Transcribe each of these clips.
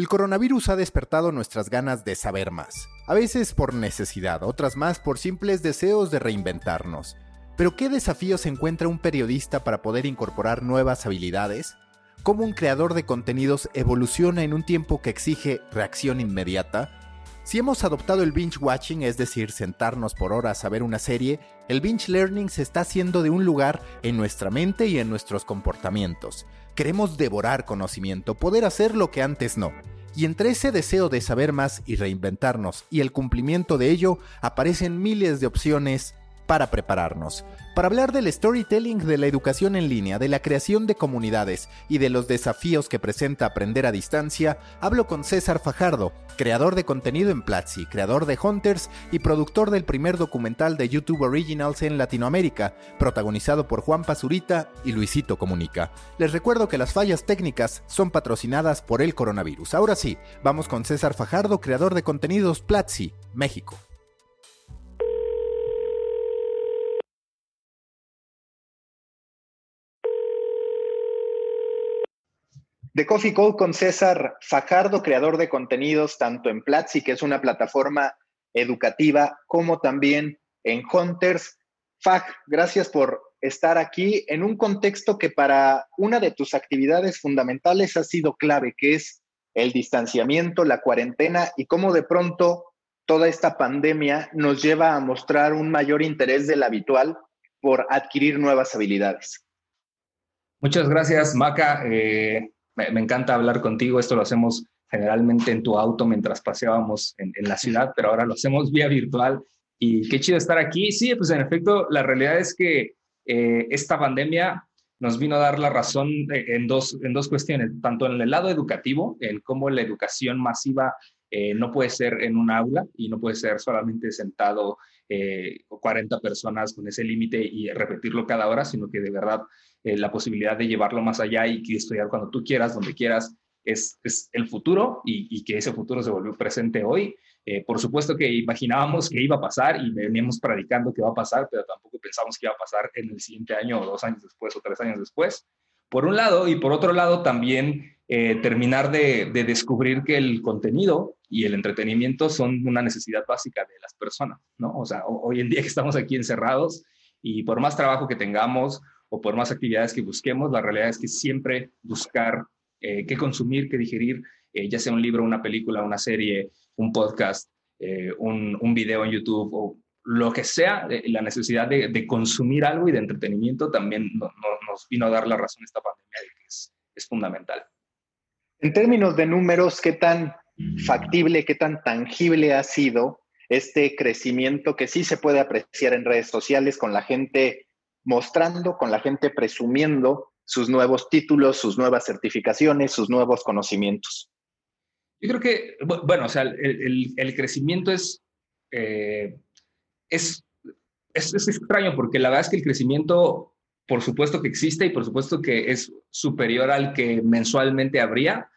El coronavirus ha despertado nuestras ganas de saber más, a veces por necesidad, otras más por simples deseos de reinventarnos. Pero ¿qué desafíos encuentra un periodista para poder incorporar nuevas habilidades? ¿Cómo un creador de contenidos evoluciona en un tiempo que exige reacción inmediata? Si hemos adoptado el binge watching, es decir, sentarnos por horas a ver una serie, el binge learning se está haciendo de un lugar en nuestra mente y en nuestros comportamientos. Queremos devorar conocimiento, poder hacer lo que antes no. Y entre ese deseo de saber más y reinventarnos y el cumplimiento de ello, aparecen miles de opciones para prepararnos. Para hablar del storytelling de la educación en línea, de la creación de comunidades y de los desafíos que presenta aprender a distancia, hablo con César Fajardo, creador de contenido en Platzi, creador de Hunters y productor del primer documental de YouTube Originals en Latinoamérica, protagonizado por Juan Pazurita y Luisito Comunica. Les recuerdo que las fallas técnicas son patrocinadas por el coronavirus. Ahora sí, vamos con César Fajardo, creador de contenidos Platzi, México. The Coffee Code con César Fajardo, creador de contenidos tanto en Platzi, que es una plataforma educativa, como también en Hunters. Faj, gracias por estar aquí en un contexto que para una de tus actividades fundamentales ha sido clave, que es el distanciamiento, la cuarentena y cómo de pronto toda esta pandemia nos lleva a mostrar un mayor interés del habitual por adquirir nuevas habilidades. Muchas gracias, Maca. Eh, me, encanta hablar contigo. Esto lo hacemos generalmente en tu auto mientras paseábamos en, la ciudad, pero ahora lo hacemos vía virtual. Y qué chido estar aquí. Sí, pues en efecto, la realidad es que eh, esta pandemia nos vino a dar la razón en dos, en dos cuestiones, tanto en el lado educativo, en cómo la educación masiva eh, no puede ser en un aula y no puede ser solamente sentado 40 eh, personas con ese límite y repetirlo cada hora, sino que de verdad eh, la posibilidad de llevarlo más allá y estudiar cuando tú quieras, donde quieras, es, es el futuro y, que ese futuro se volvió presente hoy. Eh, por supuesto que imaginábamos que iba a pasar y veníamos predicando que va a pasar, pero tampoco pensamos que iba a pasar en el siguiente año o dos años después o tres años después. Por un lado, y por otro lado también eh, terminar de, de, descubrir que el contenido y el entretenimiento son una necesidad básica de las personas, ¿no? O sea, hoy en día que estamos aquí encerrados y por más trabajo que tengamos o por más actividades que busquemos, la realidad es que siempre buscar eh, qué consumir, qué digerir, eh, ya sea un libro, una película, una serie, un podcast, eh, un, video en YouTube o lo que sea, la necesidad de, consumir algo y de entretenimiento también nos vino a dar la razón esta pandemia de que es, es fundamental. En términos de números, ¿qué tan factible, qué tan tangible ha sido este crecimiento que sí se puede apreciar en redes sociales con la gente mostrando, con la gente presumiendo sus nuevos títulos, sus nuevas certificaciones, sus nuevos conocimientos. Yo creo que, bueno, o sea, el, crecimiento es, eh, es, es, es, extraño porque la verdad es que el crecimiento, por supuesto que existe y por supuesto que es superior al que mensualmente habría,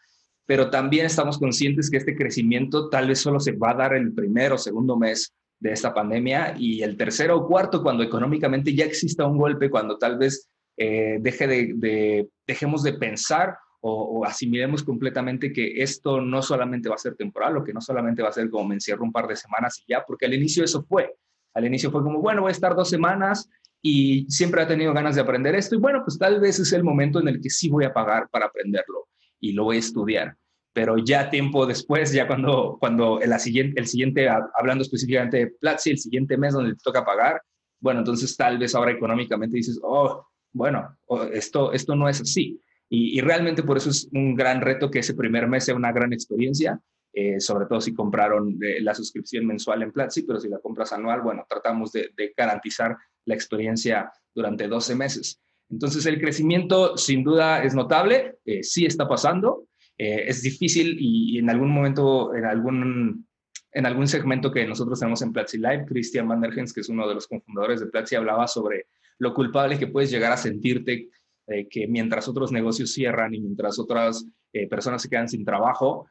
pero también estamos conscientes que este crecimiento tal vez solo se va a dar el primer o segundo mes de esta pandemia y el tercero o cuarto cuando económicamente ya exista un golpe, cuando tal vez eh, deje de, dejemos de pensar o, asimilemos completamente que esto no solamente va a ser temporal o que no solamente va a ser como me encierro un par de semanas y ya, porque al inicio eso fue. Al inicio fue como, bueno, voy a estar dos semanas y siempre ha tenido ganas de aprender esto y bueno, pues tal vez es el momento en el que sí voy a pagar para aprenderlo y lo voy a estudiar pero ya tiempo después, ya cuando, cuando el, siguiente, el siguiente, hablando específicamente de Platzi, el siguiente mes donde te toca pagar, bueno, entonces tal vez ahora económicamente dices, oh, bueno, oh, esto, esto no es así. Y, realmente por eso es un gran reto que ese primer mes sea una gran experiencia, eh, sobre todo si compraron eh, la suscripción mensual en Platzi, pero si la compras anual, bueno, tratamos de, garantizar la experiencia durante 12 meses. Entonces el crecimiento sin duda es notable, eh, sí está pasando, eh, es difícil y, en algún momento, en algún, en algún segmento que nosotros tenemos en Platzi Live, Christian Van der Gens, que es uno de los cofundadores de Platzi, hablaba sobre lo culpable que puedes llegar a sentirte eh, que mientras otros negocios cierran y mientras otras eh, personas se quedan sin trabajo,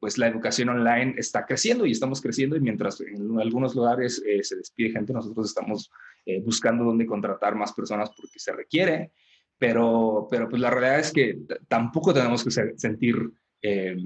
pues la educación online está creciendo y estamos creciendo y mientras en algunos lugares se despide gente, nosotros estamos buscando dónde contratar más personas porque se requiere pero, pero pues la realidad es que tampoco tenemos que sentir, eh,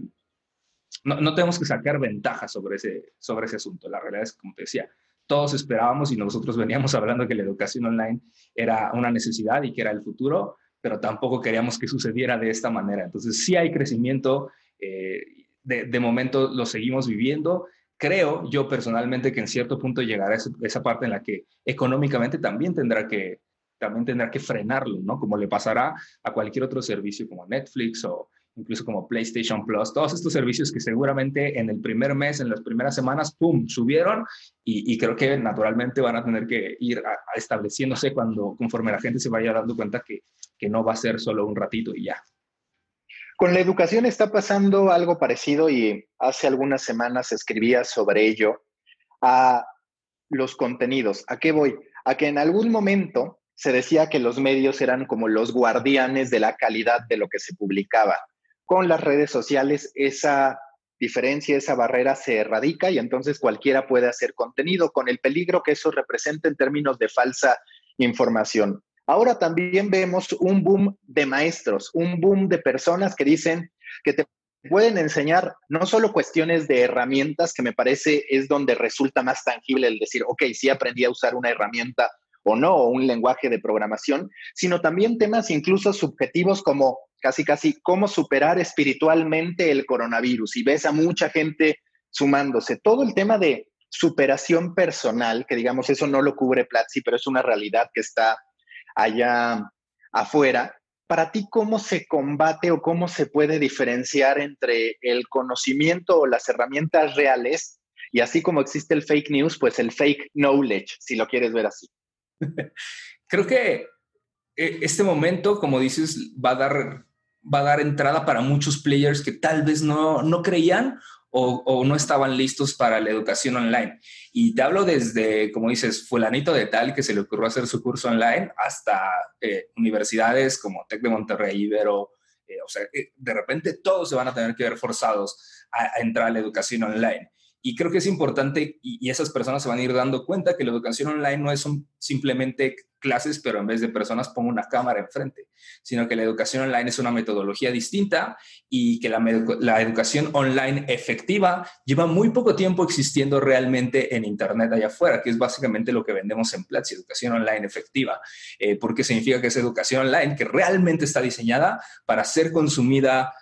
no, no, tenemos que sacar ventaja sobre ese, sobre ese asunto. La realidad es, como te decía, todos esperábamos y nosotros veníamos hablando que la educación online era una necesidad y que era el futuro, pero tampoco queríamos que sucediera de esta manera. Entonces, sí hay crecimiento, eh, de, de, momento lo seguimos viviendo. Creo yo personalmente que en cierto punto llegará esa parte en la que económicamente también tendrá que, también tendrá que frenarlo, ¿no? Como le pasará a cualquier otro servicio como Netflix o incluso como PlayStation Plus, todos estos servicios que seguramente en el primer mes, en las primeras semanas, ¡pum!, subieron y, y creo que naturalmente van a tener que ir a, a estableciéndose cuando, conforme la gente se vaya dando cuenta que, que no va a ser solo un ratito y ya. Con la educación está pasando algo parecido y hace algunas semanas escribía sobre ello a los contenidos. ¿A qué voy? A que en algún momento se decía que los medios eran como los guardianes de la calidad de lo que se publicaba. Con las redes sociales esa diferencia, esa barrera se erradica y entonces cualquiera puede hacer contenido con el peligro que eso representa en términos de falsa información. Ahora también vemos un boom de maestros, un boom de personas que dicen que te pueden enseñar no solo cuestiones de herramientas, que me parece es donde resulta más tangible el decir, ok, sí aprendí a usar una herramienta o no, o un lenguaje de programación, sino también temas incluso subjetivos como casi, casi cómo superar espiritualmente el coronavirus. Y ves a mucha gente sumándose. Todo el tema de superación personal, que digamos, eso no lo cubre Platzi, pero es una realidad que está allá afuera. Para ti, ¿cómo se combate o cómo se puede diferenciar entre el conocimiento o las herramientas reales y así como existe el fake news, pues el fake knowledge, si lo quieres ver así? Creo que eh, este momento, como dices, va a dar, va a dar entrada para muchos players que tal vez no, no creían o, o, no estaban listos para la educación online. Y te hablo desde, como dices, fulanito de tal que se le ocurrió hacer su curso online hasta eh, universidades como TEC de Monterrey, Ibero. Eh, o sea, eh, de repente todos se van a tener que ver forzados a, a entrar a la educación online. Y creo que es importante y, esas personas se van a ir dando cuenta que la educación online no es simplemente clases, pero en vez de personas pongo una cámara enfrente, sino que la educación online es una metodología distinta y que la, la educación online efectiva lleva muy poco tiempo existiendo realmente en Internet allá afuera, que es básicamente lo que vendemos en Platzi, educación online efectiva, eh, porque significa que es educación online que realmente está diseñada para ser consumida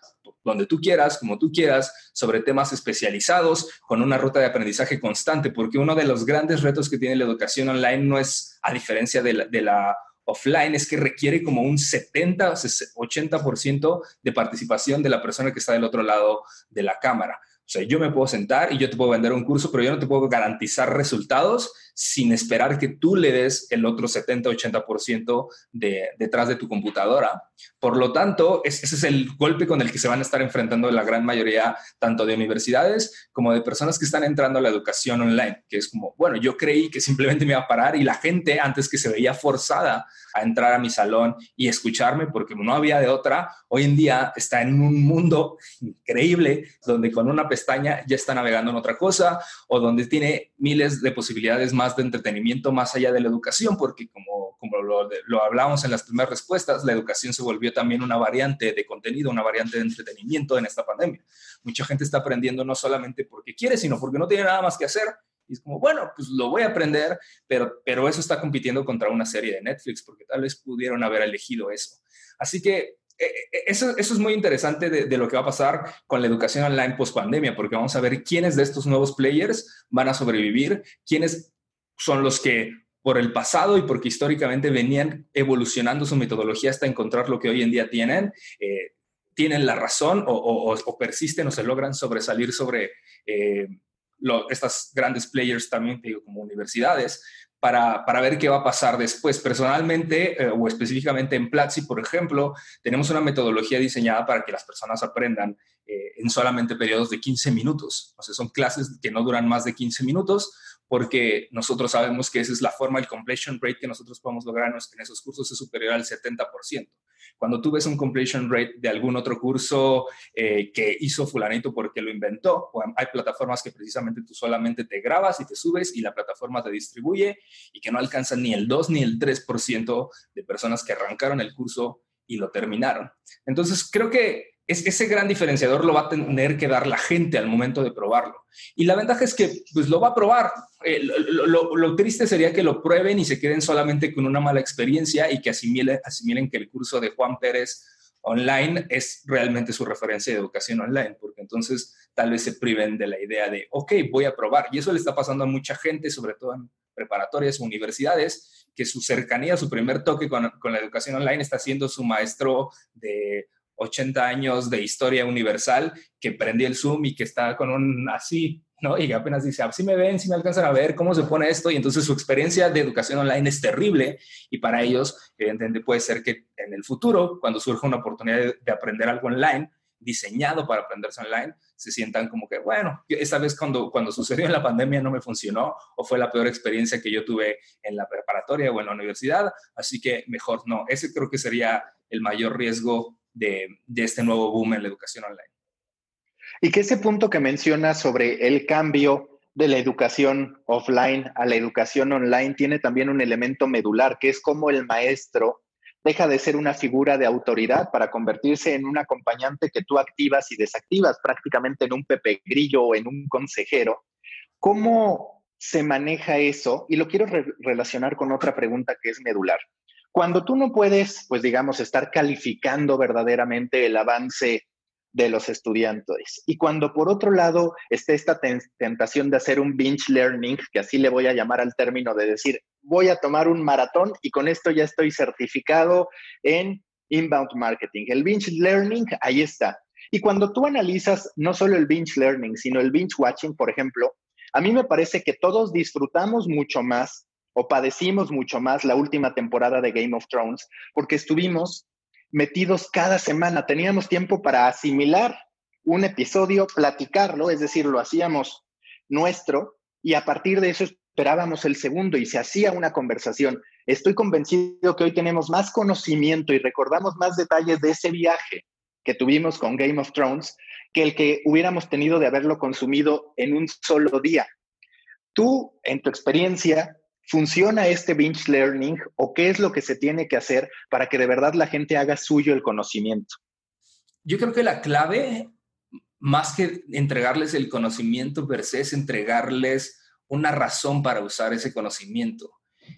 donde tú quieras, como tú quieras, sobre temas especializados, con una ruta de aprendizaje constante, porque uno de los grandes retos que tiene la educación online no es, a diferencia de la, offline, es que requiere como un 70 o 80% de participación de la persona que está del otro lado de la cámara. O sea, yo me puedo sentar y yo te puedo vender un curso, pero yo no te puedo garantizar resultados sin esperar que tú le des el otro 70-80% de, detrás de tu computadora. Por lo tanto, ese es el golpe con el que se van a estar enfrentando la gran mayoría, tanto de universidades como de personas que están entrando a la educación online, que es como, bueno, yo creí que simplemente me iba a parar y la gente antes que se veía forzada a entrar a mi salón y escucharme porque no había de otra, hoy en día está en un mundo increíble donde con una pestaña ya está navegando en otra cosa o donde tiene miles de posibilidades más de entretenimiento más allá de la educación, porque como, como lo, lo hablábamos en las primeras respuestas, la educación se volvió también una variante de contenido, una variante de entretenimiento en esta pandemia. Mucha gente está aprendiendo no solamente porque quiere, sino porque no tiene nada más que hacer. Y es como, bueno, pues lo voy a aprender, pero, pero eso está compitiendo contra una serie de Netflix, porque tal vez pudieron haber elegido eso. Así que eso, eso, es muy interesante de, de, lo que va a pasar con la educación online post pandemia, porque vamos a ver quiénes de estos nuevos players van a sobrevivir, quiénes son los que por el pasado y porque históricamente venían evolucionando su metodología hasta encontrar lo que hoy en día tienen, eh, tienen la razón o, o, persisten o se logran sobresalir sobre eh, lo, estas grandes players también, digo, como universidades, para, para, ver qué va a pasar después. Personalmente eh, o específicamente en Platzi, por ejemplo, tenemos una metodología diseñada para que las personas aprendan en solamente periodos de 15 minutos. O sea, son clases que no duran más de 15 minutos porque nosotros sabemos que esa es la forma, el completion rate que nosotros podemos lograr en esos cursos es superior al 70%. Cuando tú ves un completion rate de algún otro curso eh, que hizo fulanito porque lo inventó, hay plataformas que precisamente tú solamente te grabas y te subes y la plataforma te distribuye y que no alcanzan ni el 2 ni el 3% de personas que arrancaron el curso y lo terminaron. Entonces, creo que es, ese gran diferenciador lo va a tener que dar la gente al momento de probarlo. Y la ventaja es que pues, lo va a probar. Eh, lo, triste sería que lo prueben y se queden solamente con una mala experiencia y que asimilen, que el curso de Juan Pérez online es realmente su referencia de educación online, porque entonces tal vez se priven de la idea de, ok, voy a probar. Y eso le está pasando a mucha gente, sobre todo en preparatorias universidades, que su cercanía, su primer toque con la educación online está siendo su maestro de 80 años de historia universal que prendí el Zoom y que está con un así, ¿no? Y apenas dice, ah, si me ven, si me alcanzan a ver, cómo se pone esto. Y entonces su experiencia de educación online es terrible y para ellos, evidentemente, puede ser que en el futuro, cuando surja una oportunidad de, aprender algo online, diseñado para aprenderse online, se sientan como que, bueno, esta vez cuando, cuando sucedió en la pandemia no me funcionó o fue la peor experiencia que yo tuve en la preparatoria o en la universidad, así que mejor no. Ese creo que sería el mayor riesgo de, este nuevo boom en la educación online. Y que ese punto que mencionas sobre el cambio de la educación offline a la educación online tiene también un elemento medular, que es como el maestro deja de ser una figura de autoridad para convertirse en un acompañante que tú activas y desactivas, prácticamente en un pepe grillo o en un consejero. ¿Cómo se maneja eso? Y lo quiero relacionar con otra pregunta que es medular. Cuando tú no puedes, pues digamos, estar calificando verdaderamente el avance de los estudiantes. Y cuando por otro lado está esta tentación de hacer un binge learning, que así le voy a llamar al término de decir, voy a tomar un maratón y con esto ya estoy certificado en inbound marketing. El binge learning, ahí está. Y cuando tú analizas no solo el binge learning, sino el binge watching, por ejemplo, a mí me parece que todos disfrutamos mucho más o padecimos mucho más la última temporada de Game of Thrones porque estuvimos metidos cada semana, teníamos tiempo para asimilar un episodio, platicarlo, es decir, lo hacíamos nuestro y a partir de eso esperábamos el segundo y se hacía una conversación. Estoy convencido que hoy tenemos más conocimiento y recordamos más detalles de ese viaje que tuvimos con Game of Thrones que el que hubiéramos tenido de haberlo consumido en un solo día. Tú, en tu experiencia, ¿Funciona este binge learning o qué es lo que se tiene que hacer para que de verdad la gente haga suyo el conocimiento? Yo creo que la clave, más que entregarles el conocimiento per se, es entregarles una razón para usar ese conocimiento.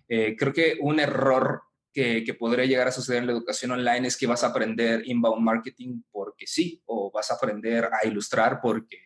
Eh, creo que un error que, podría llegar a suceder en la educación online es que vas a aprender inbound marketing porque sí, o vas a aprender a ilustrar porque,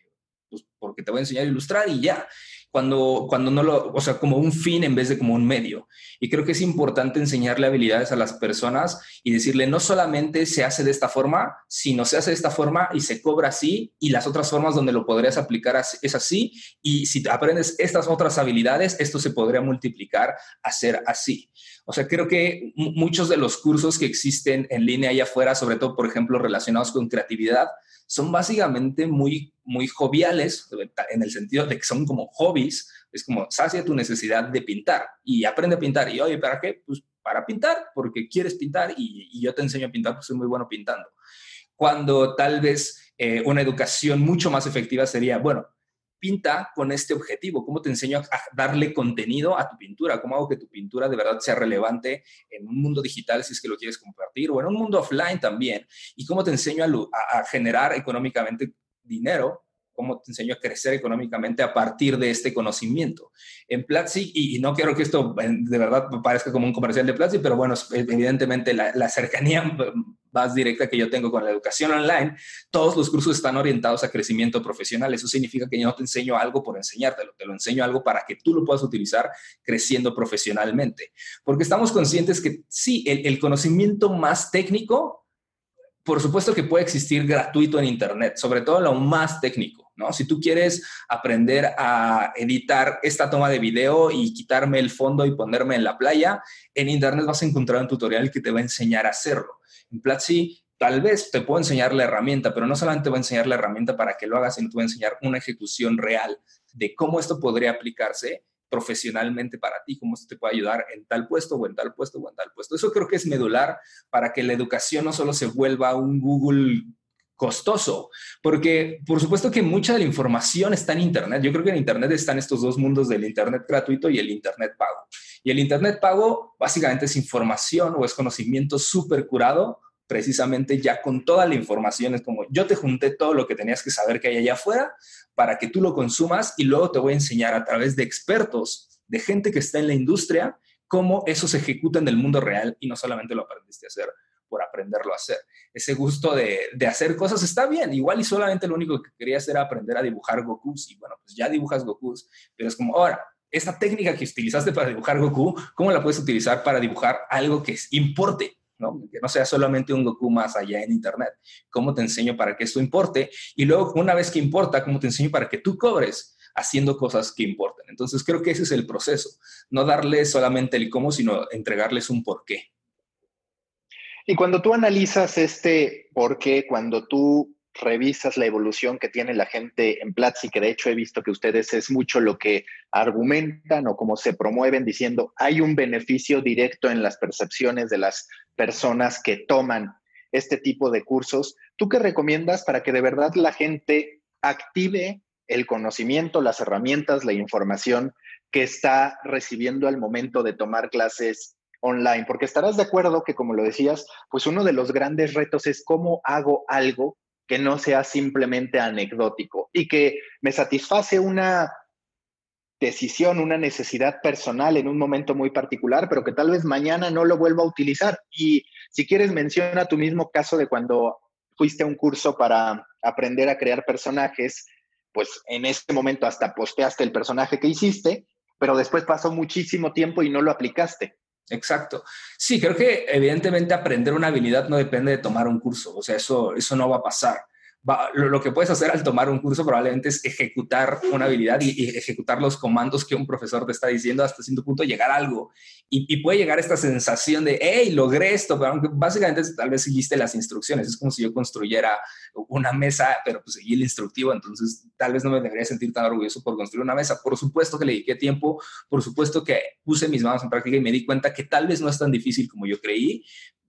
pues, porque te voy a enseñar a ilustrar y ya cuando, cuando no lo, o sea, como un fin en vez de como un medio. Y creo que es importante enseñarle habilidades a las personas y decirle, no solamente se hace de esta forma, sino se hace de esta forma y se cobra así, y las otras formas donde lo podrías aplicar es así, y si aprendes estas otras habilidades, esto se podría multiplicar a ser así. O sea, creo que muchos de los cursos que existen en línea allá afuera, sobre todo, por ejemplo, relacionados con creatividad, son básicamente muy, muy joviales, en el sentido de que son como hobbies, es como sacia tu necesidad de pintar y aprende a pintar. Y oye, ¿para qué? Pues para pintar, porque quieres pintar y, yo te enseño a pintar, pues soy muy bueno pintando. Cuando tal vez eh, una educación mucho más efectiva sería, bueno, pinta con este objetivo? ¿Cómo te enseño a darle contenido a tu pintura? ¿Cómo hago que tu pintura de verdad sea relevante en un mundo digital si es que lo quieres compartir o en un mundo offline también? ¿Y cómo te enseño a, a generar económicamente dinero cómo te enseño a crecer económicamente a partir de este conocimiento. En Platzi, y, no quiero que esto de verdad parezca como un comercial de Platzi, pero bueno, evidentemente la, cercanía más directa que yo tengo con la educación online, todos los cursos están orientados a crecimiento profesional. Eso significa que yo no te enseño algo por enseñártelo, te lo enseño algo para que tú lo puedas utilizar creciendo profesionalmente. Porque estamos conscientes que sí, el conocimiento más técnico por supuesto que puede existir gratuito en Internet, sobre todo lo más técnico, ¿no? Si tú quieres aprender a editar esta toma de video y quitarme el fondo y ponerme en la playa, en Internet vas a encontrar un tutorial que te va a enseñar a hacerlo. En Platzi, tal vez te puedo enseñar la herramienta, pero no solamente voy a enseñar la herramienta para que lo hagas, sino te voy a enseñar una ejecución real de cómo esto podría aplicarse profesionalmente para ti, cómo esto te puede ayudar en tal puesto o en tal puesto o en tal puesto. Eso creo que es medular para que la educación no solo se vuelva un Google costoso, porque por supuesto que mucha de la información está en Internet. Yo creo que en Internet están estos dos mundos del Internet gratuito y el Internet pago. Y el Internet pago básicamente es información o es conocimiento súper curado precisamente ya con toda la información. Es como yo te junté todo lo que tenías que saber que hay allá afuera para que tú lo consumas y luego te voy a enseñar a través de expertos, de gente que está en la industria, cómo eso se ejecuta en el mundo real y no solamente lo aprendiste a hacer por aprenderlo a hacer. Ese gusto de, de, hacer cosas está bien, igual y solamente lo único que querías era aprender a dibujar Gokus y bueno, pues ya dibujas Gokus, pero es como, ahora, esta técnica que utilizaste para dibujar Goku, ¿cómo la puedes utilizar para dibujar algo que importe? ¿no? Que no sea solamente un Goku más allá en Internet. ¿Cómo te enseño para que esto importe? Y luego, una vez que importa, ¿cómo te enseño para que tú cobres? haciendo cosas que importen. Entonces creo que ese es el proceso, no darles solamente el cómo, sino entregarles un por qué. Y cuando tú analizas este por qué, cuando tú revisas la evolución que tiene la gente en Platzi, que de hecho he visto que ustedes es mucho lo que argumentan o cómo se promueven diciendo hay un beneficio directo en las percepciones de las personas que toman este tipo de cursos. ¿Tú qué recomiendas para que de verdad la gente active el conocimiento, las herramientas, la información que está recibiendo al momento de tomar clases online? Porque estarás de acuerdo que, como lo decías, pues uno de los grandes retos es cómo hago algo que no sea simplemente anecdótico y que me satisface una decisión, una necesidad personal en un momento muy particular, pero que tal vez mañana no lo vuelva a utilizar. Y si quieres, menciona tu mismo caso de cuando fuiste a un curso para aprender a crear personajes, pues en ese momento hasta posteaste el personaje que hiciste, pero después pasó muchísimo tiempo y no lo aplicaste. Exacto. Sí, creo que evidentemente aprender una habilidad no depende de tomar un curso, o sea, eso, eso no va a pasar lo, que puedes hacer al tomar un curso probablemente es ejecutar una habilidad y, ejecutar los comandos que un profesor te está diciendo hasta cierto punto llegar a algo. Y, puede llegar esta sensación de, hey, logré esto, pero aunque básicamente tal vez seguiste las instrucciones. Es como si yo construyera una mesa, pero pues seguí el instructivo, entonces tal vez no me debería sentir tan orgulloso por construir una mesa. Por supuesto que le dediqué tiempo, por supuesto que puse mis manos en práctica y me di cuenta que tal vez no es tan difícil como yo creí,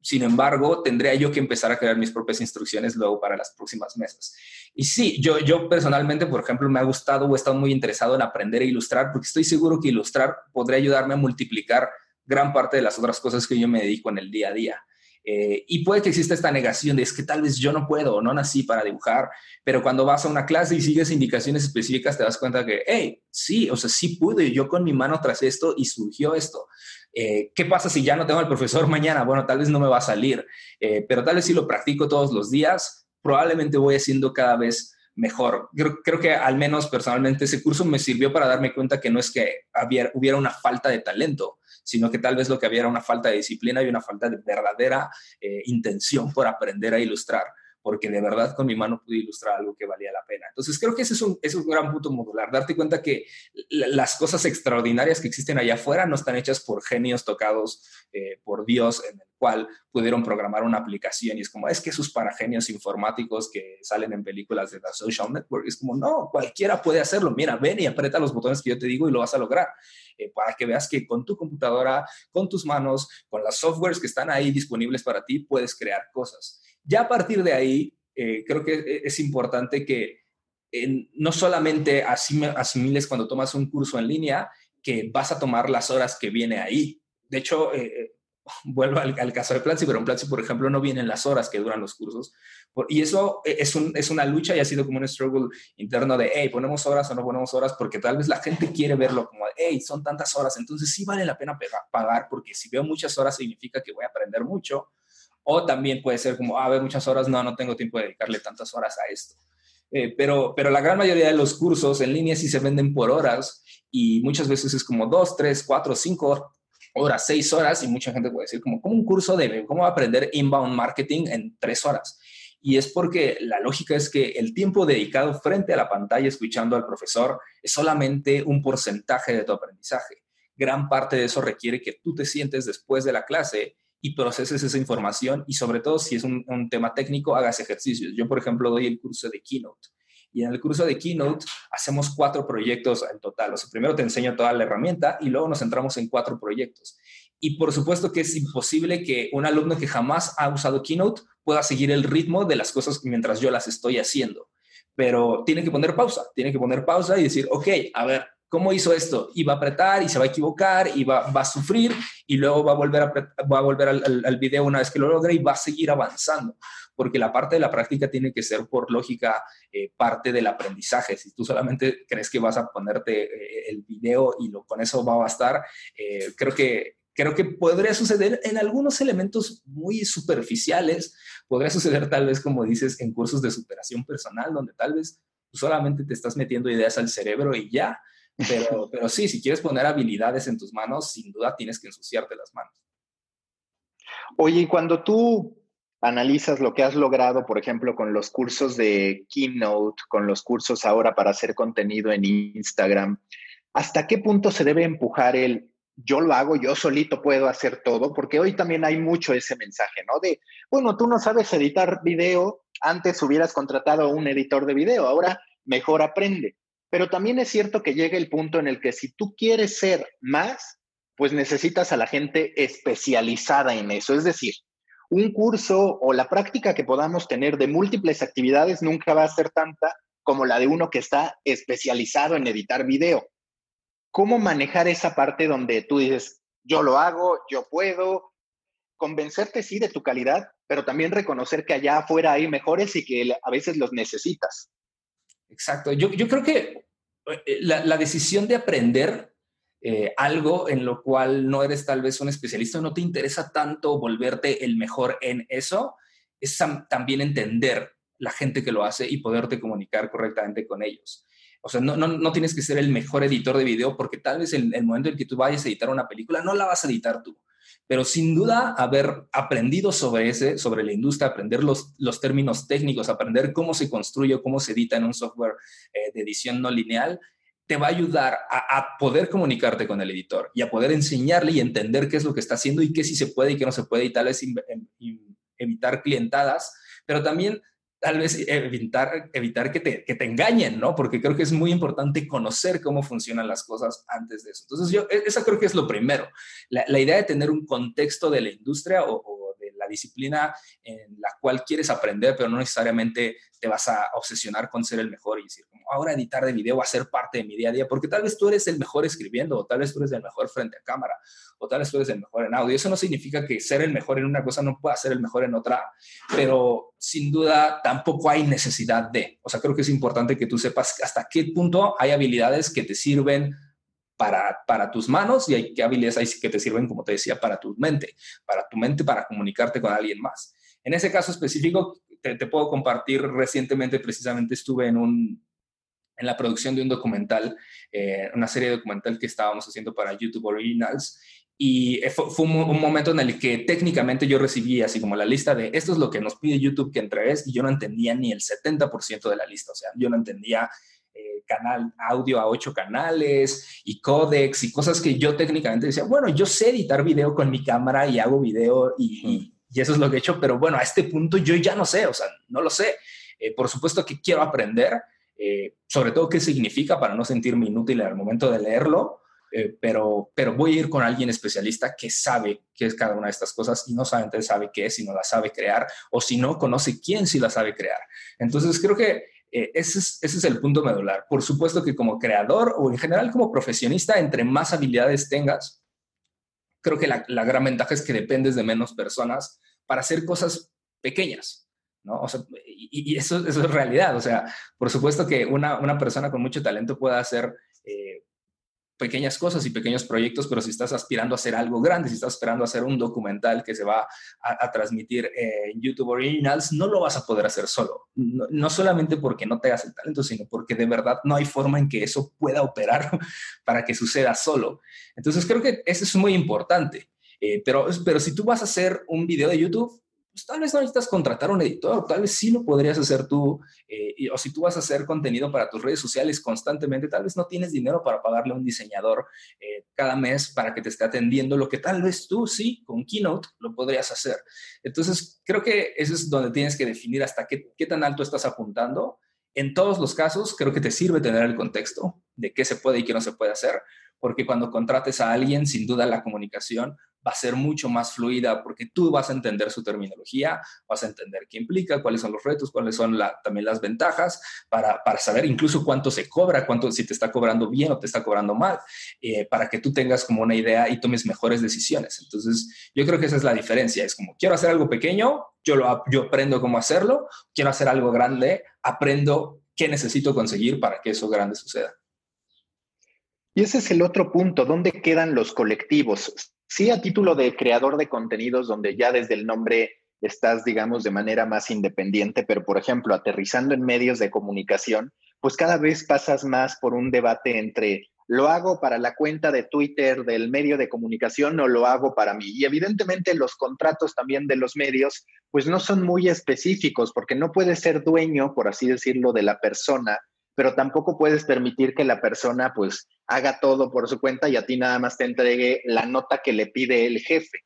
sin embargo, tendría yo que empezar a crear mis propias instrucciones luego para las próximas mesas. Y sí, yo, yo personalmente, por ejemplo, me ha gustado o he estado muy interesado en aprender a ilustrar porque estoy seguro que ilustrar podría ayudarme a multiplicar gran parte de las otras cosas que yo me dedico en el día a día. Eh, y puede que exista esta negación de es que tal vez yo no puedo o no nací para dibujar, pero cuando vas a una clase y sigues indicaciones específicas te das cuenta que, hey, sí, o sea, sí pude, yo con mi mano tras esto y surgió esto. Eh, ¿Qué pasa si ya no tengo al profesor mañana? Bueno, tal vez no me va a salir, eh, pero tal vez si lo practico todos los días, probablemente voy haciendo cada vez mejor. Creo, que al menos personalmente ese curso me sirvió para darme cuenta que no es que hubiera una falta de talento, sino que tal vez lo que había era una falta de disciplina y una falta de verdadera eh, intención por aprender a ilustrar porque de verdad con mi mano pude ilustrar algo que valía la pena. Entonces creo que ese es un, es un gran punto modular, darte cuenta que las cosas extraordinarias que existen allá afuera no están hechas por genios tocados eh, por Dios en el cual pudieron programar una aplicación y es como, es que esos para genios informáticos que salen en películas de la social network, es como, no, cualquiera puede hacerlo, mira, ven y aprieta los botones que yo te digo y lo vas a lograr. Eh, para que veas que con tu computadora, con tus manos, con las softwares que están ahí disponibles para ti, puedes crear cosas. Ya a partir de ahí, eh, creo que e, es importante que no solamente asimiles cuando tomas un curso en línea, que vas a tomar las horas que viene ahí. De hecho, eh, eh, vuelvo al, caso de Platzi, pero en Platzi, por ejemplo, no vienen las horas que duran los cursos. y eso es, es, una lucha y ha sido como un struggle interno de, hey, ponemos horas o no ponemos horas, porque tal vez la gente quiere verlo como, hey, son tantas horas, entonces sí vale la pena pagar, porque si veo muchas horas significa que voy a aprender mucho o también puede ser como, a ver, muchas horas, no, no tengo tiempo de dedicarle tantas horas a esto. Eh, pero, pero la gran mayoría de los cursos en línea sí se venden por horas y muchas veces es como dos, tres, cuatro, cinco horas, seis horas y mucha gente puede decir como, ¿cómo un curso de cómo aprender inbound marketing en tres horas? Y es porque la lógica es que el tiempo dedicado frente a la pantalla escuchando al profesor es solamente un porcentaje de tu aprendizaje. Gran parte de eso requiere que tú te sientes después de la clase y proceses esa información y sobre todo si es un, tema técnico, hagas ejercicios. Yo, por ejemplo, doy el curso de Keynote y en el curso de Keynote hacemos cuatro proyectos en total. O sea, primero te enseño toda la herramienta y luego nos centramos en cuatro proyectos. Y por supuesto que es imposible que un alumno que jamás ha usado Keynote pueda seguir el ritmo de las cosas mientras yo las estoy haciendo. Pero tiene que poner pausa, tiene que poner pausa y decir, ok, a ver, ¿cómo hizo esto? Y va a apretar y se va a equivocar y va, a sufrir y luego va a volver, a volver al, al, video una vez que lo logre y va a seguir avanzando, porque la parte de la práctica tiene que ser por lógica eh, parte del aprendizaje. Si tú solamente crees que vas a ponerte eh, el video y lo, con eso va a bastar, eh, creo que creo que podría suceder en algunos elementos muy superficiales, podría suceder tal vez, como dices, en cursos de superación personal, donde tal vez solamente te estás metiendo ideas al cerebro y ya, pero, sí, si quieres poner habilidades en tus manos, sin duda tienes que ensuciarte las manos. Oye, y cuando tú analizas lo que has logrado, por ejemplo, con los cursos de Keynote, con los cursos ahora para hacer contenido en Instagram, ¿hasta qué punto se debe empujar el yo lo hago, yo solito puedo hacer todo, porque hoy también hay mucho ese mensaje, ¿no? De, bueno, tú no sabes editar video, antes hubieras contratado a un editor de video, ahora mejor aprende. Pero también es cierto que llega el punto en el que si tú quieres ser más, pues necesitas a la gente especializada en eso. Es decir, un curso o la práctica que podamos tener de múltiples actividades nunca va a ser tanta como la de uno que está especializado en editar video cómo manejar esa parte donde tú dices, yo lo hago, yo puedo, convencerte sí de tu calidad, pero también reconocer que allá afuera hay mejores y que a veces los necesitas. Exacto. Yo, creo que eh, la, la decisión de aprender eh, algo en lo cual no eres tal vez un especialista, no te interesa tanto volverte el mejor en eso, es también entender la gente que lo hace y poderte comunicar correctamente con ellos. O sea, no, no, no, tienes que ser el mejor editor de video porque tal vez en el momento en que tú vayas a editar una película no la vas a editar tú. Pero sin duda haber aprendido sobre ese, sobre la industria, aprender los, los términos técnicos, aprender cómo se construye, cómo se edita en un software eh, de edición no lineal, te va a ayudar a, poder comunicarte con el editor y a poder enseñarle y entender qué es lo que está haciendo y qué sí se puede y qué no se puede y tal vez evitar clientadas, pero también tal vez evitar, evitar que, te, que te engañen, ¿no? Porque creo que es muy importante conocer cómo funcionan las cosas antes de eso. Entonces, yo, e, eso creo que es lo primero. La, idea de tener un contexto de la industria o, la disciplina en la cual quieres aprender, pero no necesariamente te vas a obsesionar con ser el mejor y decir, ahora editar de video va a ser parte de mi día a día, porque tal vez tú eres el mejor escribiendo, o tal vez tú eres el mejor frente a cámara, o tal vez tú eres el mejor en audio. Eso no significa que ser el mejor en una cosa no pueda ser el mejor en otra, pero sin duda tampoco hay necesidad de. O sea, creo que es importante que tú sepas hasta qué punto hay habilidades que te sirven para, para, tus manos y hay qué habilidades hay que te sirven, como te decía, para tu mente, para tu mente, para comunicarte con alguien más. En ese caso específico, te, te puedo compartir, recientemente precisamente estuve en, un, en la producción de un documental, eh, una serie documental que estábamos haciendo para YouTube Originals. Y fue, fue un, momento en el que técnicamente yo recibí así como la lista de esto es lo que nos pide YouTube que entregues y yo no entendía ni el 70% de la lista, o sea, yo no entendía eh, canal audio a ocho canales y códex y cosas que yo técnicamente decía, bueno, yo sé editar video con mi cámara y hago video y, y, eso es lo que he hecho, pero bueno, a este punto yo ya no sé, o sea, no lo sé. Eh, por supuesto que quiero aprender, eh, sobre todo qué significa para no sentirme inútil al momento de leerlo, eh, pero, pero voy a ir con alguien especialista que sabe qué es cada una de estas cosas y no solamente sabe qué es, sino la sabe crear, o si no, conoce quién sí la sabe crear. Entonces, creo que eh, ese, es, ese es el punto medular. Por supuesto que como creador o en general como profesionista, entre más habilidades tengas, creo que la, la gran ventaja es que dependes de menos personas para hacer cosas pequeñas. ¿no? O sea, y, eso, eso, es realidad. O sea, por supuesto que una, una persona con mucho talento puede hacer eh, pequeñas cosas y pequeños proyectos, pero si estás aspirando a hacer algo grande, si estás esperando a hacer un documental que se va a, transmitir eh, en YouTube Originals, no lo vas a poder hacer solo. No, no, solamente porque no tengas el talento, sino porque de verdad no hay forma en que eso pueda operar para que suceda solo. Entonces creo que eso es muy importante. Eh, pero, pero si tú vas a hacer un video de YouTube, pues tal vez no necesitas contratar un editor, tal vez sí lo podrías hacer tú, eh, o si tú vas a hacer contenido para tus redes sociales constantemente, tal vez no tienes dinero para pagarle a un diseñador eh, cada mes para que te esté atendiendo, lo que tal vez tú sí, con Keynote, lo podrías hacer. Entonces, creo que eso es donde tienes que definir hasta qué, qué tan alto estás apuntando. En todos los casos, creo que te sirve tener el contexto de qué se puede y qué no se puede hacer, porque cuando contrates a alguien, sin duda la comunicación va a ser mucho más fluida porque tú vas a entender su terminología, vas a entender qué implica, cuáles son los retos, cuáles son también las ventajas, para, saber incluso cuánto se cobra, cuánto si te está cobrando bien o te está cobrando mal, eh, para que tú tengas como una idea y tomes mejores decisiones. Entonces, yo creo que esa es la diferencia. Es como, quiero hacer algo pequeño, yo, lo, yo aprendo cómo hacerlo, quiero hacer algo grande, aprendo qué necesito conseguir para que eso grande suceda. Y ese es el otro punto, ¿dónde quedan los colectivos? Sí, a título de creador de contenidos, donde ya desde el nombre estás, digamos, de manera más independiente, pero por ejemplo, aterrizando en medios de comunicación, pues cada vez pasas más por un debate entre lo hago para la cuenta de Twitter del medio de comunicación o lo hago para mí. Y evidentemente los contratos también de los medios, pues no son muy específicos, porque no puedes ser dueño, por así decirlo, de la persona pero tampoco puedes permitir que la persona pues haga todo por su cuenta y a ti nada más te entregue la nota que le pide el jefe.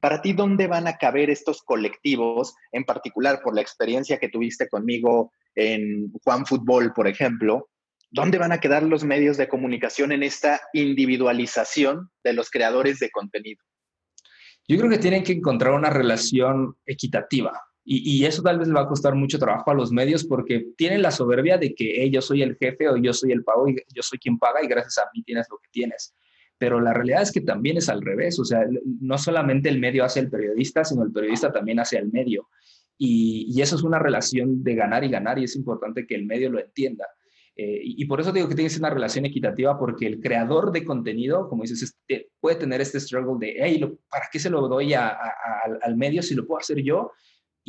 Para ti, ¿dónde van a caber estos colectivos, en particular por la experiencia que tuviste conmigo en Juan Fútbol, por ejemplo? ¿Dónde van a quedar los medios de comunicación en esta individualización de los creadores de contenido? Yo creo que tienen que encontrar una relación equitativa. Y, eso tal vez le va a costar mucho trabajo a los medios porque tienen la soberbia de que yo soy el jefe o yo soy el pago y yo soy quien paga y gracias a mí tienes lo que tienes. Pero la realidad es que también es al revés. O sea, no solamente el medio hace el periodista, sino el periodista también hace al medio. Y, eso es una relación de ganar y ganar y es importante que el medio lo entienda. Eh, y, por eso digo que tiene que ser una relación equitativa porque el creador de contenido, como dices, este, puede tener este struggle de, hey, ¿para qué se lo doy al medio si lo puedo hacer yo?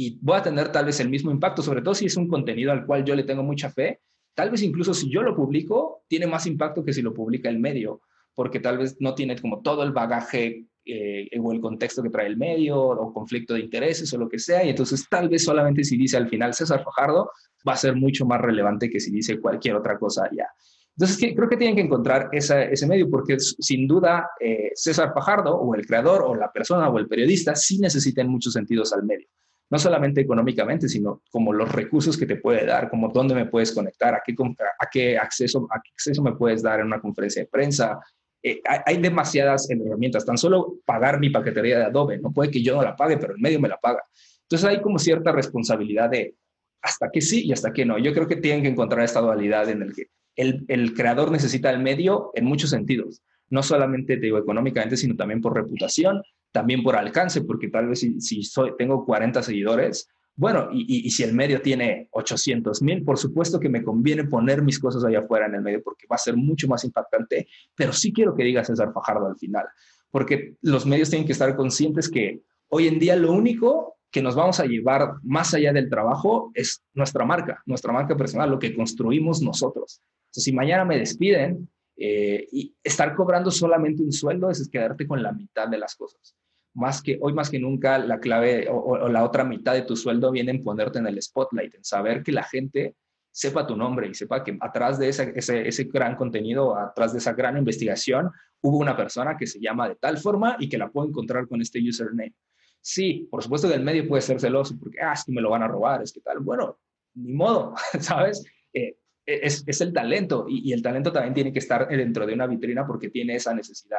y voy a tener tal vez el mismo impacto, sobre todo si es un contenido al cual yo le tengo mucha fe. Tal vez incluso si yo lo publico, tiene más impacto que si lo publica el medio, porque tal vez no tiene como todo el bagaje eh, o el contexto que trae el medio o conflicto de intereses o lo que sea. Y entonces tal vez solamente si dice al final César Fajardo va a ser mucho más relevante que si dice cualquier otra cosa ya. Entonces creo que tienen que encontrar ese medio porque sin duda eh, César Fajardo o el creador o la persona o el periodista sí necesitan muchos sentidos al medio no solamente económicamente, sino como los recursos que te puede dar, como dónde me puedes conectar, a qué, a qué, acceso, a qué acceso me puedes dar en una conferencia de prensa. Eh, hay, demasiadas herramientas, tan solo pagar mi paquetería de Adobe, no puede que yo no la pague, pero el medio me la paga. Entonces hay como cierta responsabilidad de hasta que sí y hasta que no. Yo creo que tienen que encontrar esta dualidad en el que el, creador necesita el medio en muchos sentidos, no solamente te digo económicamente, sino también por reputación, también por alcance, porque tal vez si, soy, tengo 40 seguidores, bueno, y, si el medio tiene 800 mil, por supuesto que me conviene poner mis cosas allá afuera en el medio porque va a ser mucho más impactante, pero sí quiero que diga César Fajardo al final, porque los medios tienen que estar conscientes que hoy en día lo único que nos vamos a llevar más allá del trabajo es nuestra marca, nuestra marca personal, lo que construimos nosotros. Entonces, si mañana me despiden, eh, y estar cobrando solamente un sueldo es quedarte con la mitad de las cosas. Más que hoy más que nunca la clave o, la otra mitad de tu sueldo viene en ponerte en el spotlight, en saber que la gente sepa tu nombre y sepa que atrás de ese, ese, gran contenido, atrás de esa gran investigación, hubo una persona que se llama de tal forma y que la puedo encontrar con este username. Sí, por supuesto que el medio puede ser celoso porque, ah, es que me lo van a robar, es que tal. Bueno, ni modo, ¿sabes? Eh, es, el talento y, el talento también tiene que estar dentro de una vitrina porque tiene esa necesidad.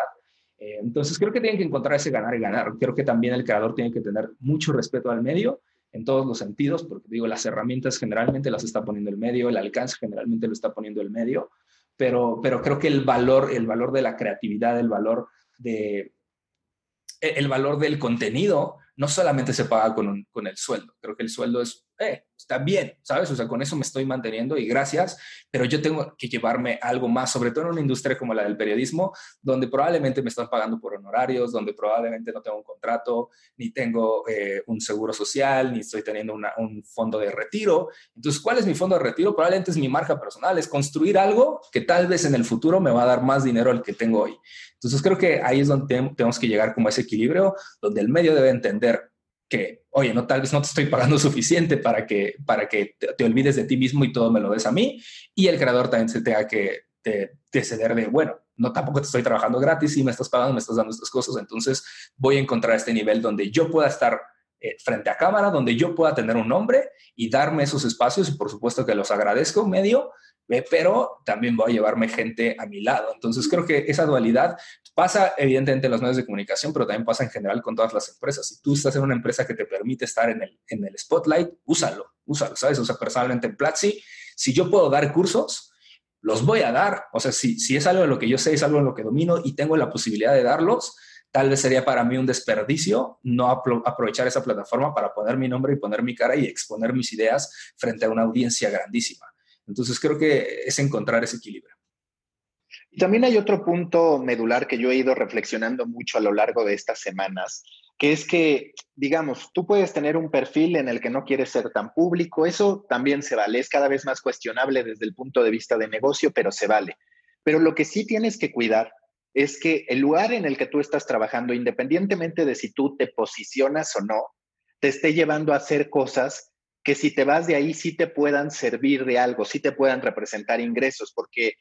Eh, entonces creo que tienen que encontrar ese ganar y ganar. Creo que también el creador tiene que tener mucho respeto al medio en todos los sentidos, porque digo, las herramientas generalmente las está poniendo el medio, el alcance generalmente lo está poniendo el medio, pero, pero creo que el valor, el valor de la creatividad, el valor de, el valor del contenido no solamente se paga con, con el sueldo. Creo que el sueldo es eh, está bien, ¿sabes? O sea, con eso me estoy manteniendo y gracias, pero yo tengo que llevarme algo más, sobre todo en una industria como la del periodismo, donde probablemente me están pagando por honorarios, donde probablemente no tengo un contrato, ni tengo eh, un seguro social, ni estoy teniendo un fondo de retiro. Entonces, ¿cuál es mi fondo de retiro? Probablemente es mi marca personal, es construir algo que tal vez en el futuro me va a dar más dinero al que tengo hoy. Entonces, creo que ahí es donde tenemos que llegar como a ese equilibrio, donde el medio debe entender que, oye, no, tal vez no te estoy pagando suficiente para que, para que te, olvides de ti mismo y todo me lo des a mí. Y el creador también se tenga que te, ceder de, bueno, no tampoco te estoy trabajando gratis y me estás pagando, me estás dando estas cosas. Entonces voy a encontrar este nivel donde yo pueda estar eh, frente a cámara donde yo pueda tener un nombre y darme esos espacios y por supuesto que los agradezco medio, pero también voy a llevarme gente a mi lado. Entonces creo que esa dualidad pasa evidentemente en los medios de comunicación, pero también pasa en general con todas las empresas. Si tú estás en una empresa que te permite estar en el, en el spotlight, úsalo, úsalo, ¿sabes? O sea, personalmente en Platzi, si yo puedo dar cursos, los voy a dar. O sea, si, si es algo de lo que yo sé, es algo en lo que domino y tengo la posibilidad de darlos, tal vez sería para mí un desperdicio no aprovechar esa plataforma para poner mi nombre y poner mi cara y exponer mis ideas frente a una audiencia grandísima. Entonces creo que es encontrar ese equilibrio. Y también hay otro punto medular que yo he ido reflexionando mucho a lo largo de estas semanas, que es que, digamos, tú puedes tener un perfil en el que no quieres ser tan público, eso también se vale, es cada vez más cuestionable desde el punto de vista de negocio, pero se vale. Pero lo que sí tienes que cuidar es que el lugar en el que tú estás trabajando, independientemente de si tú te posicionas o no, te esté llevando a hacer cosas que si te vas de ahí sí te puedan servir de algo, sí te puedan representar ingresos, porque